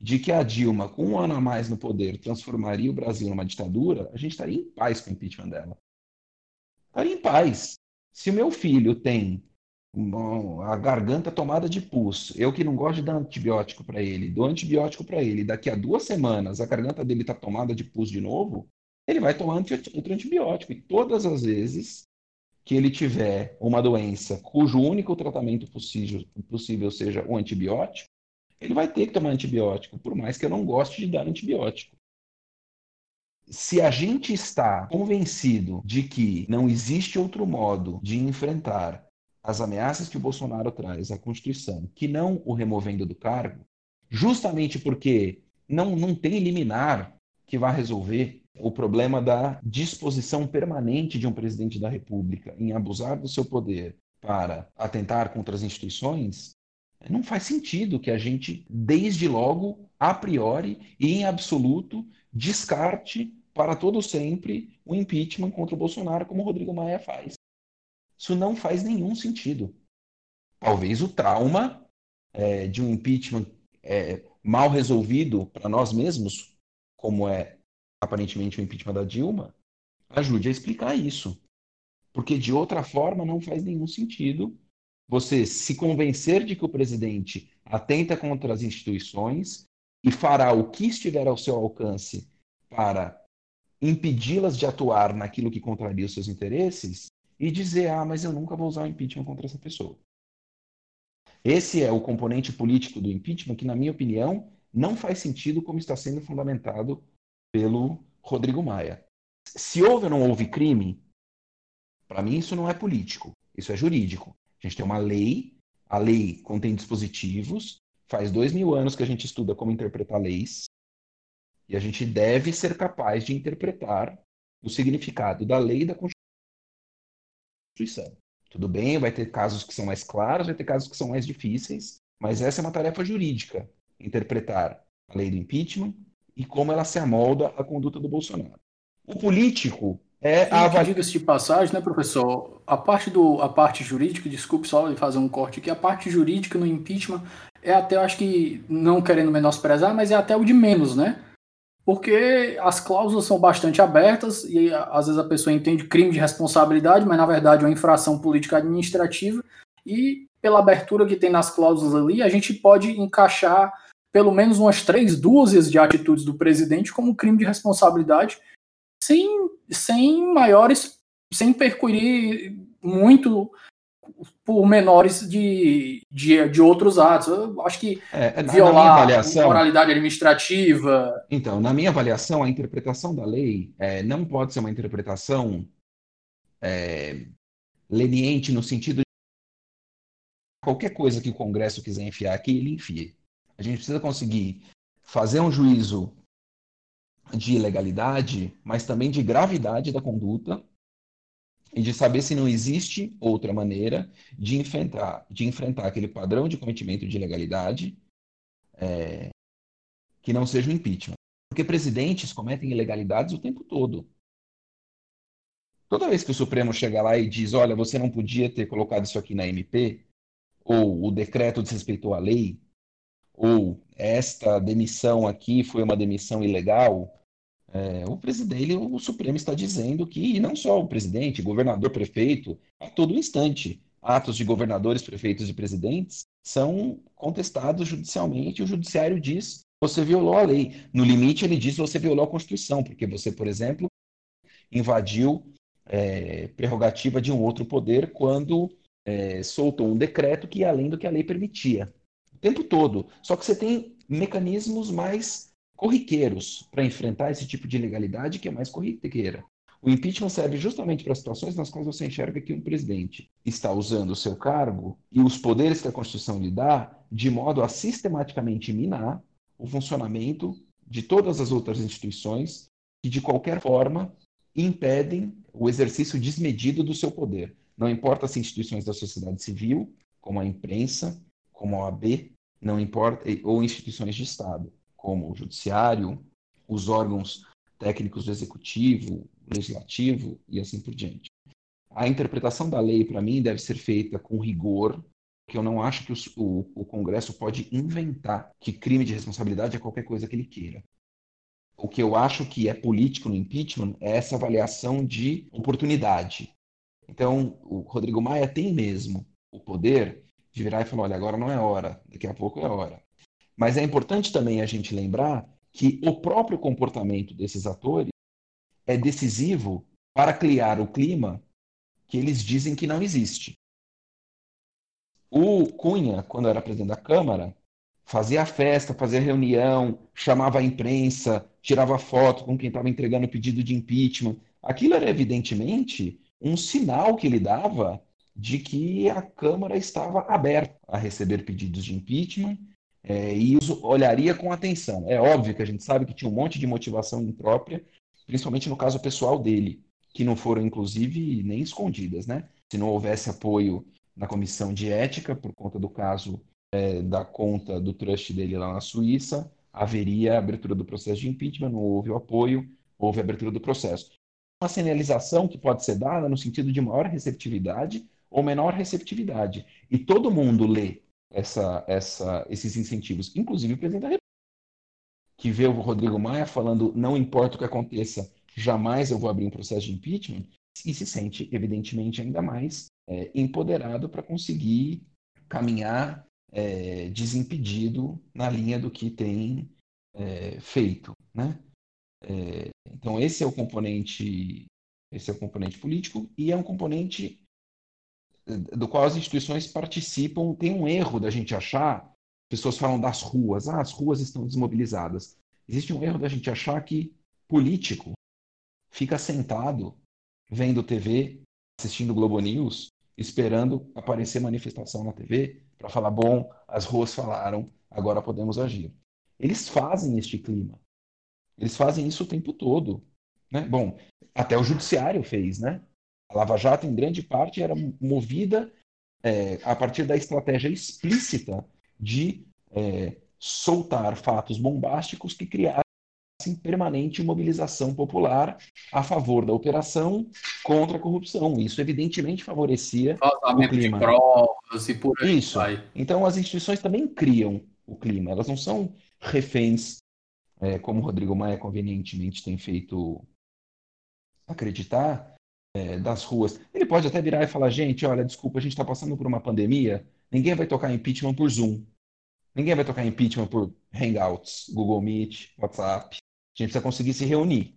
de que a Dilma, com um ano a mais no poder, transformaria o Brasil numa ditadura, a gente estaria em paz com o impeachment dela. Estaria em paz. Se o meu filho tem a garganta tomada de pus. Eu que não gosto de dar antibiótico para ele, dou antibiótico para ele. Daqui a duas semanas a garganta dele está tomada de pus de novo, ele vai tomar outro antibiótico. E todas as vezes que ele tiver uma doença cujo único tratamento possível, possível seja o antibiótico, ele vai ter que tomar antibiótico, por mais que eu não goste de dar antibiótico. Se a gente está convencido de que não existe outro modo de enfrentar as ameaças que o Bolsonaro traz à Constituição, que não o removendo do cargo, justamente porque não, não tem liminar que vá resolver o problema da disposição permanente de um presidente da República em abusar do seu poder para atentar contra as instituições, não faz sentido que a gente, desde logo, a priori e em absoluto, descarte para todo sempre o impeachment contra o Bolsonaro, como o Rodrigo Maia faz. Isso não faz nenhum sentido. Talvez o trauma é, de um impeachment é, mal resolvido para nós mesmos, como é aparentemente o impeachment da Dilma, ajude a explicar isso. Porque de outra forma não faz nenhum sentido você se convencer de que o presidente atenta contra as instituições e fará o que estiver ao seu alcance para impedi-las de atuar naquilo que contraria os seus interesses e dizer, ah, mas eu nunca vou usar o impeachment contra essa pessoa. Esse é o componente político do impeachment que, na minha opinião, não faz sentido como está sendo fundamentado pelo Rodrigo Maia. Se houve ou não houve crime, para mim isso não é político, isso é jurídico. A gente tem uma lei, a lei contém dispositivos, faz dois mil anos que a gente estuda como interpretar leis, e a gente deve ser capaz de interpretar o significado da lei e da Constituição. Tudo bem, vai ter casos que são mais claros, vai ter casos que são mais difíceis, mas essa é uma tarefa jurídica, interpretar a lei do impeachment e como ela se amolda à conduta do Bolsonaro. O político é a diga-se de passagem, né, professor? A parte do a parte jurídica, desculpe só fazer um corte aqui, a parte jurídica no impeachment é até, eu acho que não querendo menosprezar, mas é até o de menos, né? porque as cláusulas são bastante abertas e às vezes a pessoa entende crime de responsabilidade, mas na verdade é uma infração política administrativa e pela abertura que tem nas cláusulas ali, a gente pode encaixar pelo menos umas três dúzias de atitudes do presidente como crime de responsabilidade, sem, sem maiores, sem percurir muito por menores de, de, de outros atos. Eu acho que é, violar avaliação, moralidade administrativa. Então, na minha avaliação, a interpretação da lei é, não pode ser uma interpretação é, leniente no sentido de qualquer coisa que o Congresso quiser enfiar aqui, ele enfia. A gente precisa conseguir fazer um juízo de ilegalidade, mas também de gravidade da conduta e de saber se não existe outra maneira de enfrentar, de enfrentar aquele padrão de cometimento de ilegalidade é, que não seja o impeachment. Porque presidentes cometem ilegalidades o tempo todo. Toda vez que o Supremo chega lá e diz, olha, você não podia ter colocado isso aqui na MP, ou o decreto desrespeitou a lei, ou esta demissão aqui foi uma demissão ilegal, é, o presidente, o Supremo está dizendo que, e não só o presidente, governador, prefeito, a todo instante, atos de governadores, prefeitos e presidentes são contestados judicialmente. O judiciário diz você violou a lei. No limite, ele diz você violou a Constituição, porque você, por exemplo, invadiu é, prerrogativa de um outro poder quando é, soltou um decreto que ia além do que a lei permitia. Tempo todo. Só que você tem mecanismos mais corriqueiros para enfrentar esse tipo de ilegalidade que é mais corriqueira. O impeachment serve justamente para situações nas quais você enxerga que um presidente está usando o seu cargo e os poderes que a Constituição lhe dá de modo a sistematicamente minar o funcionamento de todas as outras instituições que, de qualquer forma, impedem o exercício desmedido do seu poder. Não importa se instituições da sociedade civil, como a imprensa, como a OAB, não importa, ou instituições de Estado como o judiciário, os órgãos técnicos do executivo, legislativo e assim por diante. A interpretação da lei, para mim, deve ser feita com rigor, porque eu não acho que os, o, o Congresso pode inventar que crime de responsabilidade é qualquer coisa que ele queira. O que eu acho que é político no impeachment é essa avaliação de oportunidade. Então, o Rodrigo Maia tem mesmo o poder de virar e falar: olha, agora não é hora, daqui a pouco é hora. Mas é importante também a gente lembrar que o próprio comportamento desses atores é decisivo para criar o clima que eles dizem que não existe. O Cunha, quando era presidente da Câmara, fazia festa, fazia reunião, chamava a imprensa, tirava foto com quem estava entregando o pedido de impeachment. Aquilo era evidentemente um sinal que ele dava de que a Câmara estava aberta a receber pedidos de impeachment é, e olharia com atenção. É óbvio que a gente sabe que tinha um monte de motivação imprópria, principalmente no caso pessoal dele, que não foram, inclusive, nem escondidas. Né? Se não houvesse apoio na comissão de ética, por conta do caso é, da conta do trust dele lá na Suíça, haveria abertura do processo de impeachment, não houve o apoio, houve abertura do processo. Uma sinalização que pode ser dada no sentido de maior receptividade ou menor receptividade. E todo mundo lê essa, essa, esses incentivos, inclusive o presidente da República, que vê o Rodrigo Maia falando não importa o que aconteça, jamais eu vou abrir um processo de impeachment, e se sente, evidentemente, ainda mais é, empoderado para conseguir caminhar é, desimpedido na linha do que tem é, feito, né? É, então esse é o componente, esse é o componente político e é um componente do qual as instituições participam, tem um erro da gente achar, pessoas falam das ruas, ah, as ruas estão desmobilizadas. Existe um erro da gente achar que político fica sentado vendo TV, assistindo Globo News, esperando aparecer manifestação na TV para falar, bom, as ruas falaram, agora podemos agir. Eles fazem este clima. Eles fazem isso o tempo todo. Né? Bom, até o judiciário fez, né? A Lava Jato, em grande parte, era movida é, a partir da estratégia explícita de é, soltar fatos bombásticos que criassem permanente mobilização popular a favor da operação contra a corrupção. Isso, evidentemente, favorecia o clima. De provas e por aí Isso. Vai. Então, as instituições também criam o clima. Elas não são reféns é, como o Rodrigo Maia convenientemente tem feito acreditar, é, das ruas. Ele pode até virar e falar: gente, olha, desculpa, a gente está passando por uma pandemia, ninguém vai tocar impeachment por Zoom. Ninguém vai tocar impeachment por Hangouts, Google Meet, WhatsApp. A gente precisa conseguir se reunir.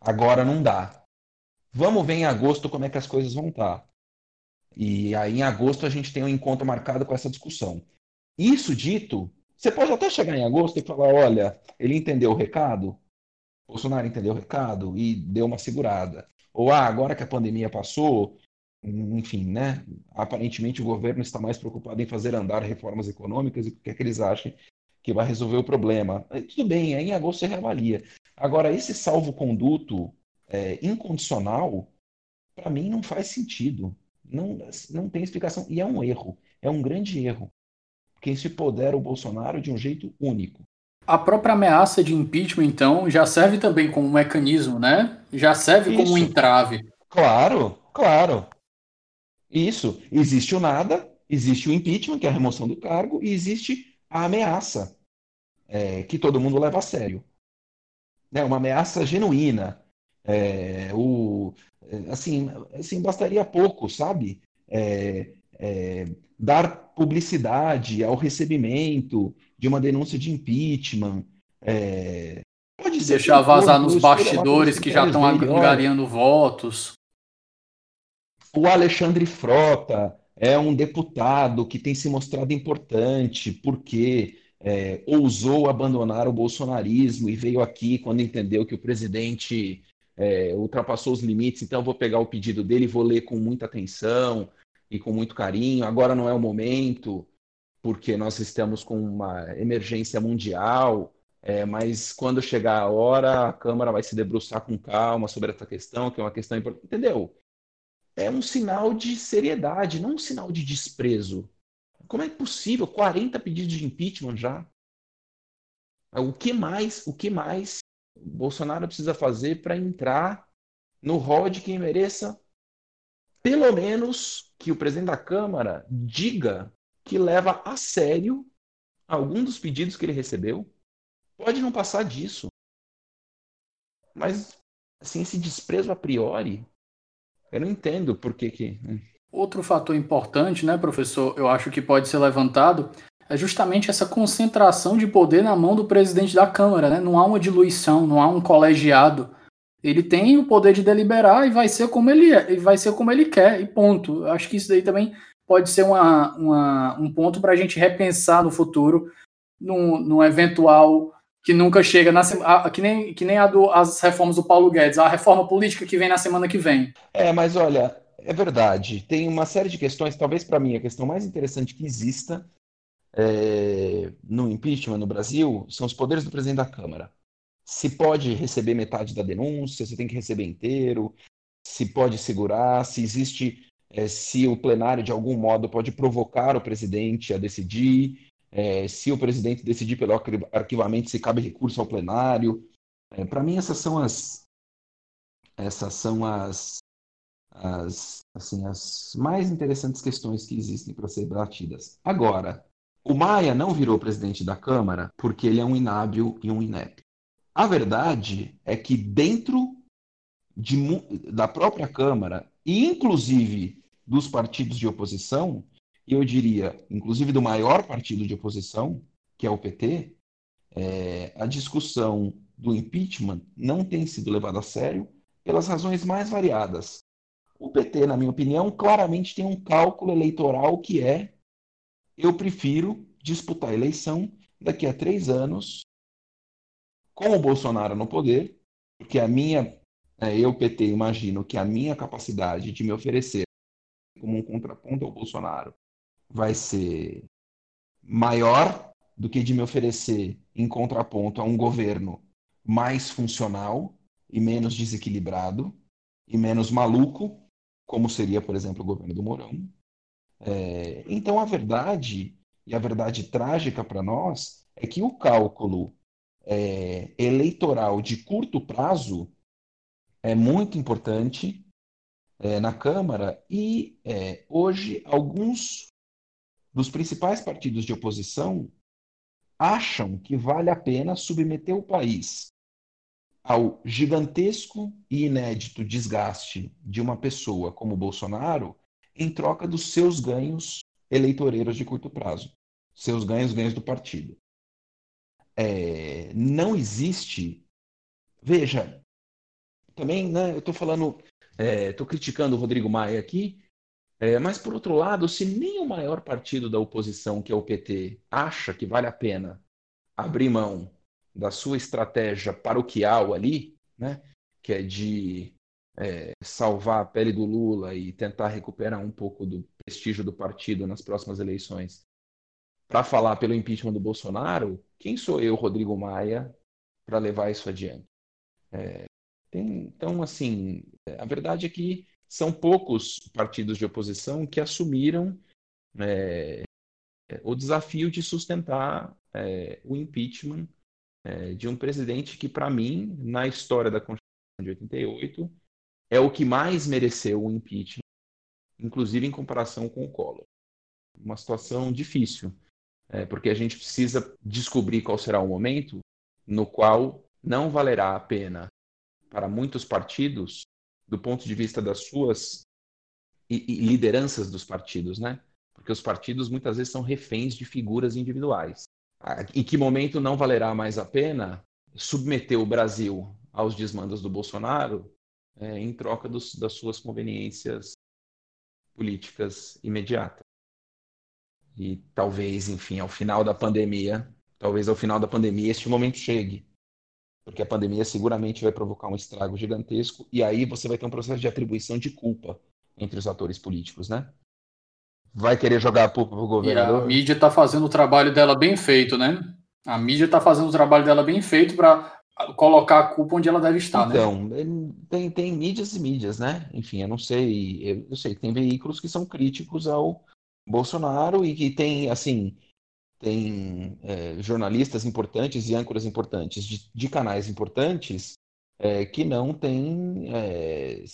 Agora não dá. Vamos ver em agosto como é que as coisas vão estar. Tá. E aí em agosto a gente tem um encontro marcado com essa discussão. Isso dito, você pode até chegar em agosto e falar: olha, ele entendeu o recado? Bolsonaro entendeu o recado e deu uma segurada. Ou, ah, agora que a pandemia passou, enfim, né? Aparentemente o governo está mais preocupado em fazer andar reformas econômicas e o que é que eles acham que vai resolver o problema. Tudo bem, aí em agosto você reavalia. Agora, esse salvo-conduto é, incondicional, para mim, não faz sentido. Não, não tem explicação. E é um erro. É um grande erro. Quem se podera o Bolsonaro de um jeito único. A própria ameaça de impeachment, então, já serve também como mecanismo, né? Já serve Isso. como um entrave. Claro, claro. Isso. Existe o nada, existe o impeachment, que é a remoção do cargo, e existe a ameaça, é, que todo mundo leva a sério. Né? Uma ameaça genuína. É, o, assim, assim, bastaria pouco, sabe? É, é, dar publicidade ao recebimento de uma denúncia de impeachment. É, pode deixar vazar nos bastidores que já estão angariando votos. O Alexandre Frota é um deputado que tem se mostrado importante porque é, ousou abandonar o bolsonarismo e veio aqui quando entendeu que o presidente é, ultrapassou os limites, então eu vou pegar o pedido dele e vou ler com muita atenção e com muito carinho. Agora não é o momento, porque nós estamos com uma emergência mundial, é, mas quando chegar a hora, a Câmara vai se debruçar com calma sobre essa questão, que é uma questão importante. Entendeu? É um sinal de seriedade, não um sinal de desprezo. Como é possível? 40 pedidos de impeachment já? O que mais? O que mais Bolsonaro precisa fazer para entrar no rol de quem mereça pelo menos que o presidente da Câmara diga que leva a sério algum dos pedidos que ele recebeu. Pode não passar disso. Mas, assim, esse desprezo a priori, eu não entendo por que que... Né? Outro fator importante, né, professor, eu acho que pode ser levantado, é justamente essa concentração de poder na mão do presidente da Câmara, né? Não há uma diluição, não há um colegiado ele tem o poder de deliberar e vai ser como ele é, vai ser como ele quer, e ponto. Acho que isso daí também pode ser uma, uma um ponto para a gente repensar no futuro, num, num eventual que nunca chega na que nem que nem a do, as reformas do Paulo Guedes, a reforma política que vem na semana que vem. É, mas olha, é verdade. Tem uma série de questões, talvez para mim a questão mais interessante que exista é, no impeachment no Brasil são os poderes do presidente da Câmara se pode receber metade da denúncia, se tem que receber inteiro, se pode segurar, se existe, é, se o plenário de algum modo pode provocar o presidente a decidir, é, se o presidente decidir pelo arquivamento, se cabe recurso ao plenário. É, Para mim, essas são as essas são as, as, assim, as mais interessantes questões que existem para ser debatidas. Agora, o Maia não virou presidente da Câmara porque ele é um inábil e um inepto. A verdade é que dentro de, da própria Câmara, e inclusive dos partidos de oposição, eu diria, inclusive do maior partido de oposição, que é o PT, é, a discussão do impeachment não tem sido levada a sério pelas razões mais variadas. O PT, na minha opinião, claramente tem um cálculo eleitoral que é: eu prefiro disputar a eleição daqui a três anos com o Bolsonaro no poder, porque a minha, é, eu, PT, imagino que a minha capacidade de me oferecer como um contraponto ao Bolsonaro vai ser maior do que de me oferecer em contraponto a um governo mais funcional e menos desequilibrado e menos maluco, como seria, por exemplo, o governo do Mourão. É, então, a verdade, e a verdade trágica para nós, é que o cálculo é, eleitoral de curto prazo é muito importante é, na Câmara e é, hoje alguns dos principais partidos de oposição acham que vale a pena submeter o país ao gigantesco e inédito desgaste de uma pessoa como Bolsonaro em troca dos seus ganhos eleitoreiros de curto prazo, seus ganhos, ganhos do partido. É, não existe. Veja, também, né, eu estou falando, estou é, criticando o Rodrigo Maia aqui, é, mas por outro lado, se nem o maior partido da oposição, que é o PT, acha que vale a pena abrir mão da sua estratégia paroquial ali, né, que é de é, salvar a pele do Lula e tentar recuperar um pouco do prestígio do partido nas próximas eleições, para falar pelo impeachment do Bolsonaro, quem sou eu, Rodrigo Maia, para levar isso adiante? É, tem, então, assim, a verdade é que são poucos partidos de oposição que assumiram é, o desafio de sustentar é, o impeachment é, de um presidente que, para mim, na história da Constituição de 88, é o que mais mereceu o impeachment, inclusive em comparação com o Collor. Uma situação difícil, é, porque a gente precisa descobrir qual será o momento no qual não valerá a pena para muitos partidos, do ponto de vista das suas e, e lideranças dos partidos, né? Porque os partidos muitas vezes são reféns de figuras individuais. Em que momento não valerá mais a pena submeter o Brasil aos desmandos do Bolsonaro é, em troca dos, das suas conveniências políticas imediatas? E talvez, enfim, ao final da pandemia, talvez ao final da pandemia este momento chegue. Porque a pandemia seguramente vai provocar um estrago gigantesco e aí você vai ter um processo de atribuição de culpa entre os atores políticos, né? vai querer jogar a culpa pro governador. E a mídia está fazendo o trabalho dela bem feito, né? A mídia está fazendo o trabalho dela bem feito para colocar a culpa onde ela deve estar, então, né? Então, tem, tem mídias e mídias, né? Enfim, eu não sei, eu, eu sei que tem veículos que são críticos ao Bolsonaro e que tem, assim, tem é, jornalistas importantes e âncoras importantes de, de canais importantes é, que não têm é,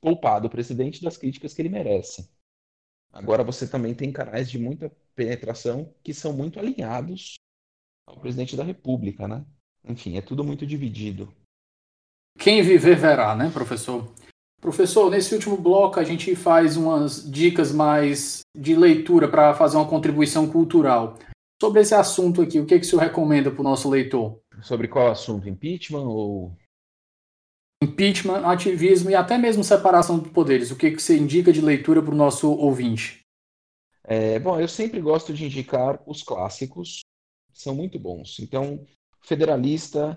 poupado o presidente das críticas que ele merece. Agora você também tem canais de muita penetração que são muito alinhados ao presidente da República, né? Enfim, é tudo muito dividido. Quem viver verá, né, professor? Professor, nesse último bloco a gente faz umas dicas mais de leitura para fazer uma contribuição cultural. Sobre esse assunto aqui, o que, que o senhor recomenda para o nosso leitor? Sobre qual assunto? Impeachment ou impeachment, ativismo e até mesmo separação de poderes. O que, que você indica de leitura para o nosso ouvinte? É, bom, eu sempre gosto de indicar os clássicos, são muito bons. Então, Federalista,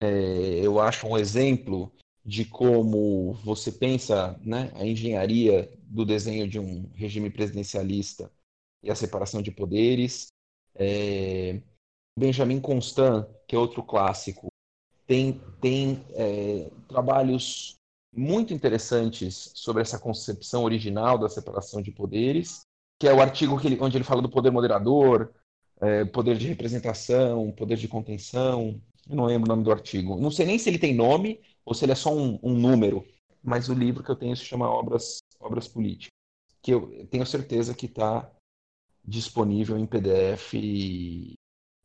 é, eu acho um exemplo de como você pensa né, a engenharia do desenho de um regime presidencialista e a separação de poderes. É, Benjamin Constant, que é outro clássico, tem, tem é, trabalhos muito interessantes sobre essa concepção original da separação de poderes, que é o artigo ele, onde ele fala do poder moderador, é, poder de representação, poder de contenção. Eu não lembro o nome do artigo. Não sei nem se ele tem nome ou se ele é só um, um número, mas o livro que eu tenho se chama Obras, Obras Políticas, que eu tenho certeza que está disponível em PDF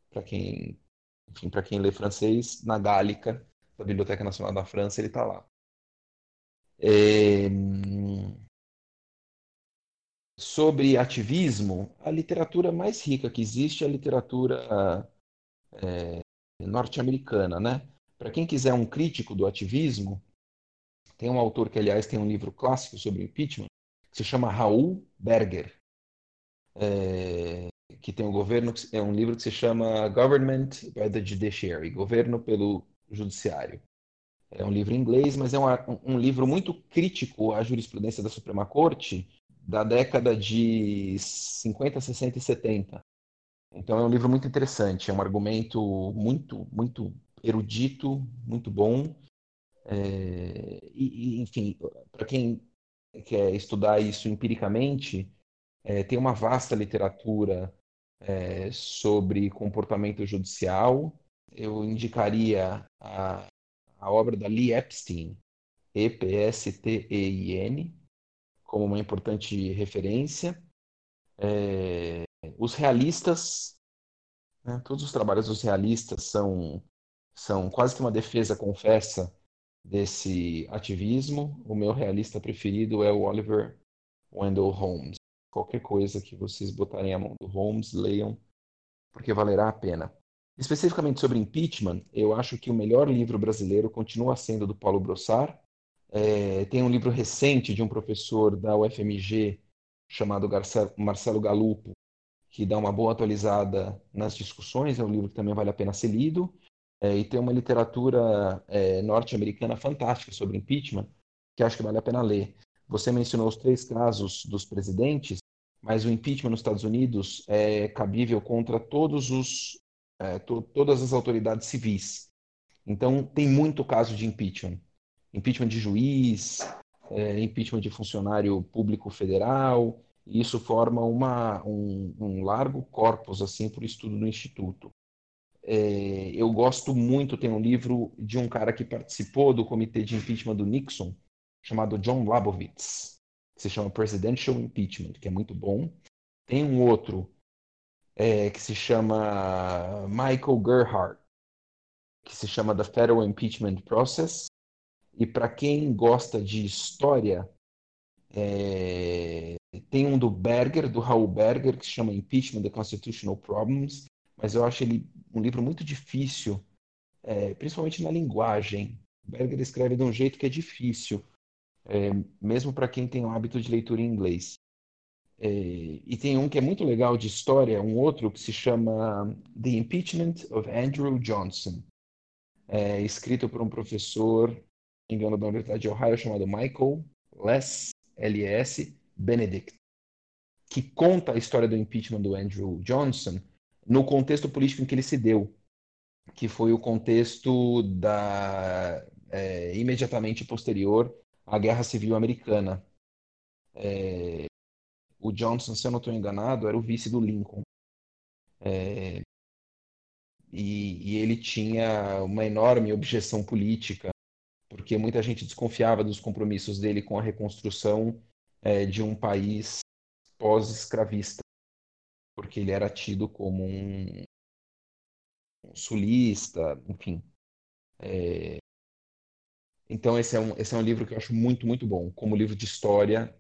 para quem para quem lê francês, na Gálica, da Biblioteca Nacional da França, ele está lá. É... Sobre ativismo, a literatura mais rica que existe é a literatura é, norte-americana, né? Para quem quiser um crítico do ativismo, tem um autor que, aliás, tem um livro clássico sobre impeachment, que se chama Raul Berger. É, que tem um governo, é um livro que se chama Government by the Judiciary, Governo pelo Judiciário. É um livro em inglês, mas é um, um livro muito crítico à jurisprudência da Suprema Corte da década de 50, 60 e 70. Então é um livro muito interessante, é um argumento muito, muito erudito, muito bom. É, e, enfim, para quem quer estudar isso empiricamente, é, tem uma vasta literatura é, sobre comportamento judicial. Eu indicaria a, a obra da Lee Epstein, E-P-S-T-E-I-N, como uma importante referência. É, os realistas, Né? Todos os trabalhos dos realistas são, são quase que uma defesa confessa desse ativismo. O meu realista preferido é o Oliver Wendell Holmes. Qualquer coisa que vocês botarem a mão do Holmes, leiam, porque valerá a pena. Especificamente sobre impeachment, eu acho que o melhor livro brasileiro continua sendo do Paulo Brossard. É, tem um livro recente de um professor da UFMG chamado Marcelo Galupo, que dá uma boa atualizada nas discussões. É um livro que também vale a pena ser lido. É, e tem uma literatura é, norte-americana fantástica sobre impeachment, que acho que vale a pena ler. Você mencionou os três casos dos presidentes, mas o impeachment nos Estados Unidos é cabível contra todos os, é, to, todas as autoridades civis. Então, tem muito caso de impeachment. Impeachment de juiz, é, impeachment de funcionário público federal, e isso forma uma, um, um largo corpus assim para o estudo do Instituto. É, eu gosto muito, tem um livro de um cara que participou do comitê de impeachment do Nixon, chamado John Labovitz, que se chama Presidential Impeachment, que é muito bom. Tem um outro é, que se chama Michael Gerhardt, que se chama The Federal Impeachment Process. E para quem gosta de história, é, tem um do Berger, do Raul Berger, que se chama Impeachment: The Constitutional Problems, mas eu acho ele um livro muito difícil, é, principalmente na linguagem. Berger escreve de um jeito que é difícil, é, mesmo para quem tem o hábito de leitura em inglês. É, e tem um que é muito legal de história, um outro que se chama The Impeachment of Andrew Johnson, é, escrito por um professor, engano, da Universidade de Ohio, chamado Michael Les, L-S, Benedict, que conta a história do impeachment do Andrew Johnson no contexto político em que ele se deu, que foi o contexto da é, imediatamente posterior à Guerra Civil Americana. É, o Johnson, se eu não estou enganado, era o vice do Lincoln. É, e, e, ele tinha uma enorme objeção política, porque muita gente desconfiava dos compromissos dele com a reconstrução é, de um país pós-escravista porque ele era tido como um, um sulista, enfim. É... Então esse é, um, esse é um livro que eu acho muito, muito bom, como livro de história,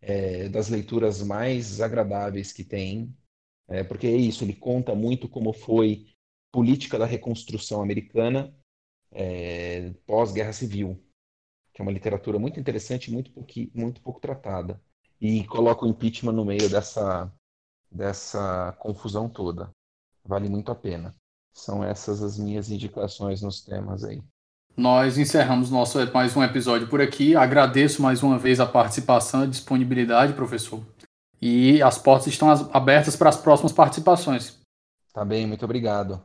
é, das leituras mais agradáveis que tem, é, porque é isso, ele conta muito como foi política da reconstrução americana é, pós-guerra civil, que é uma literatura muito interessante, muito pouco, muito pouco tratada, e coloca o impeachment no meio dessa dessa confusão toda. Vale muito a pena. São essas as minhas indicações nos temas aí. Nós encerramos nosso mais um episódio por aqui. Agradeço mais uma vez a participação e a disponibilidade, professor. E as portas estão abertas para as próximas participações. Tá bem, muito obrigado.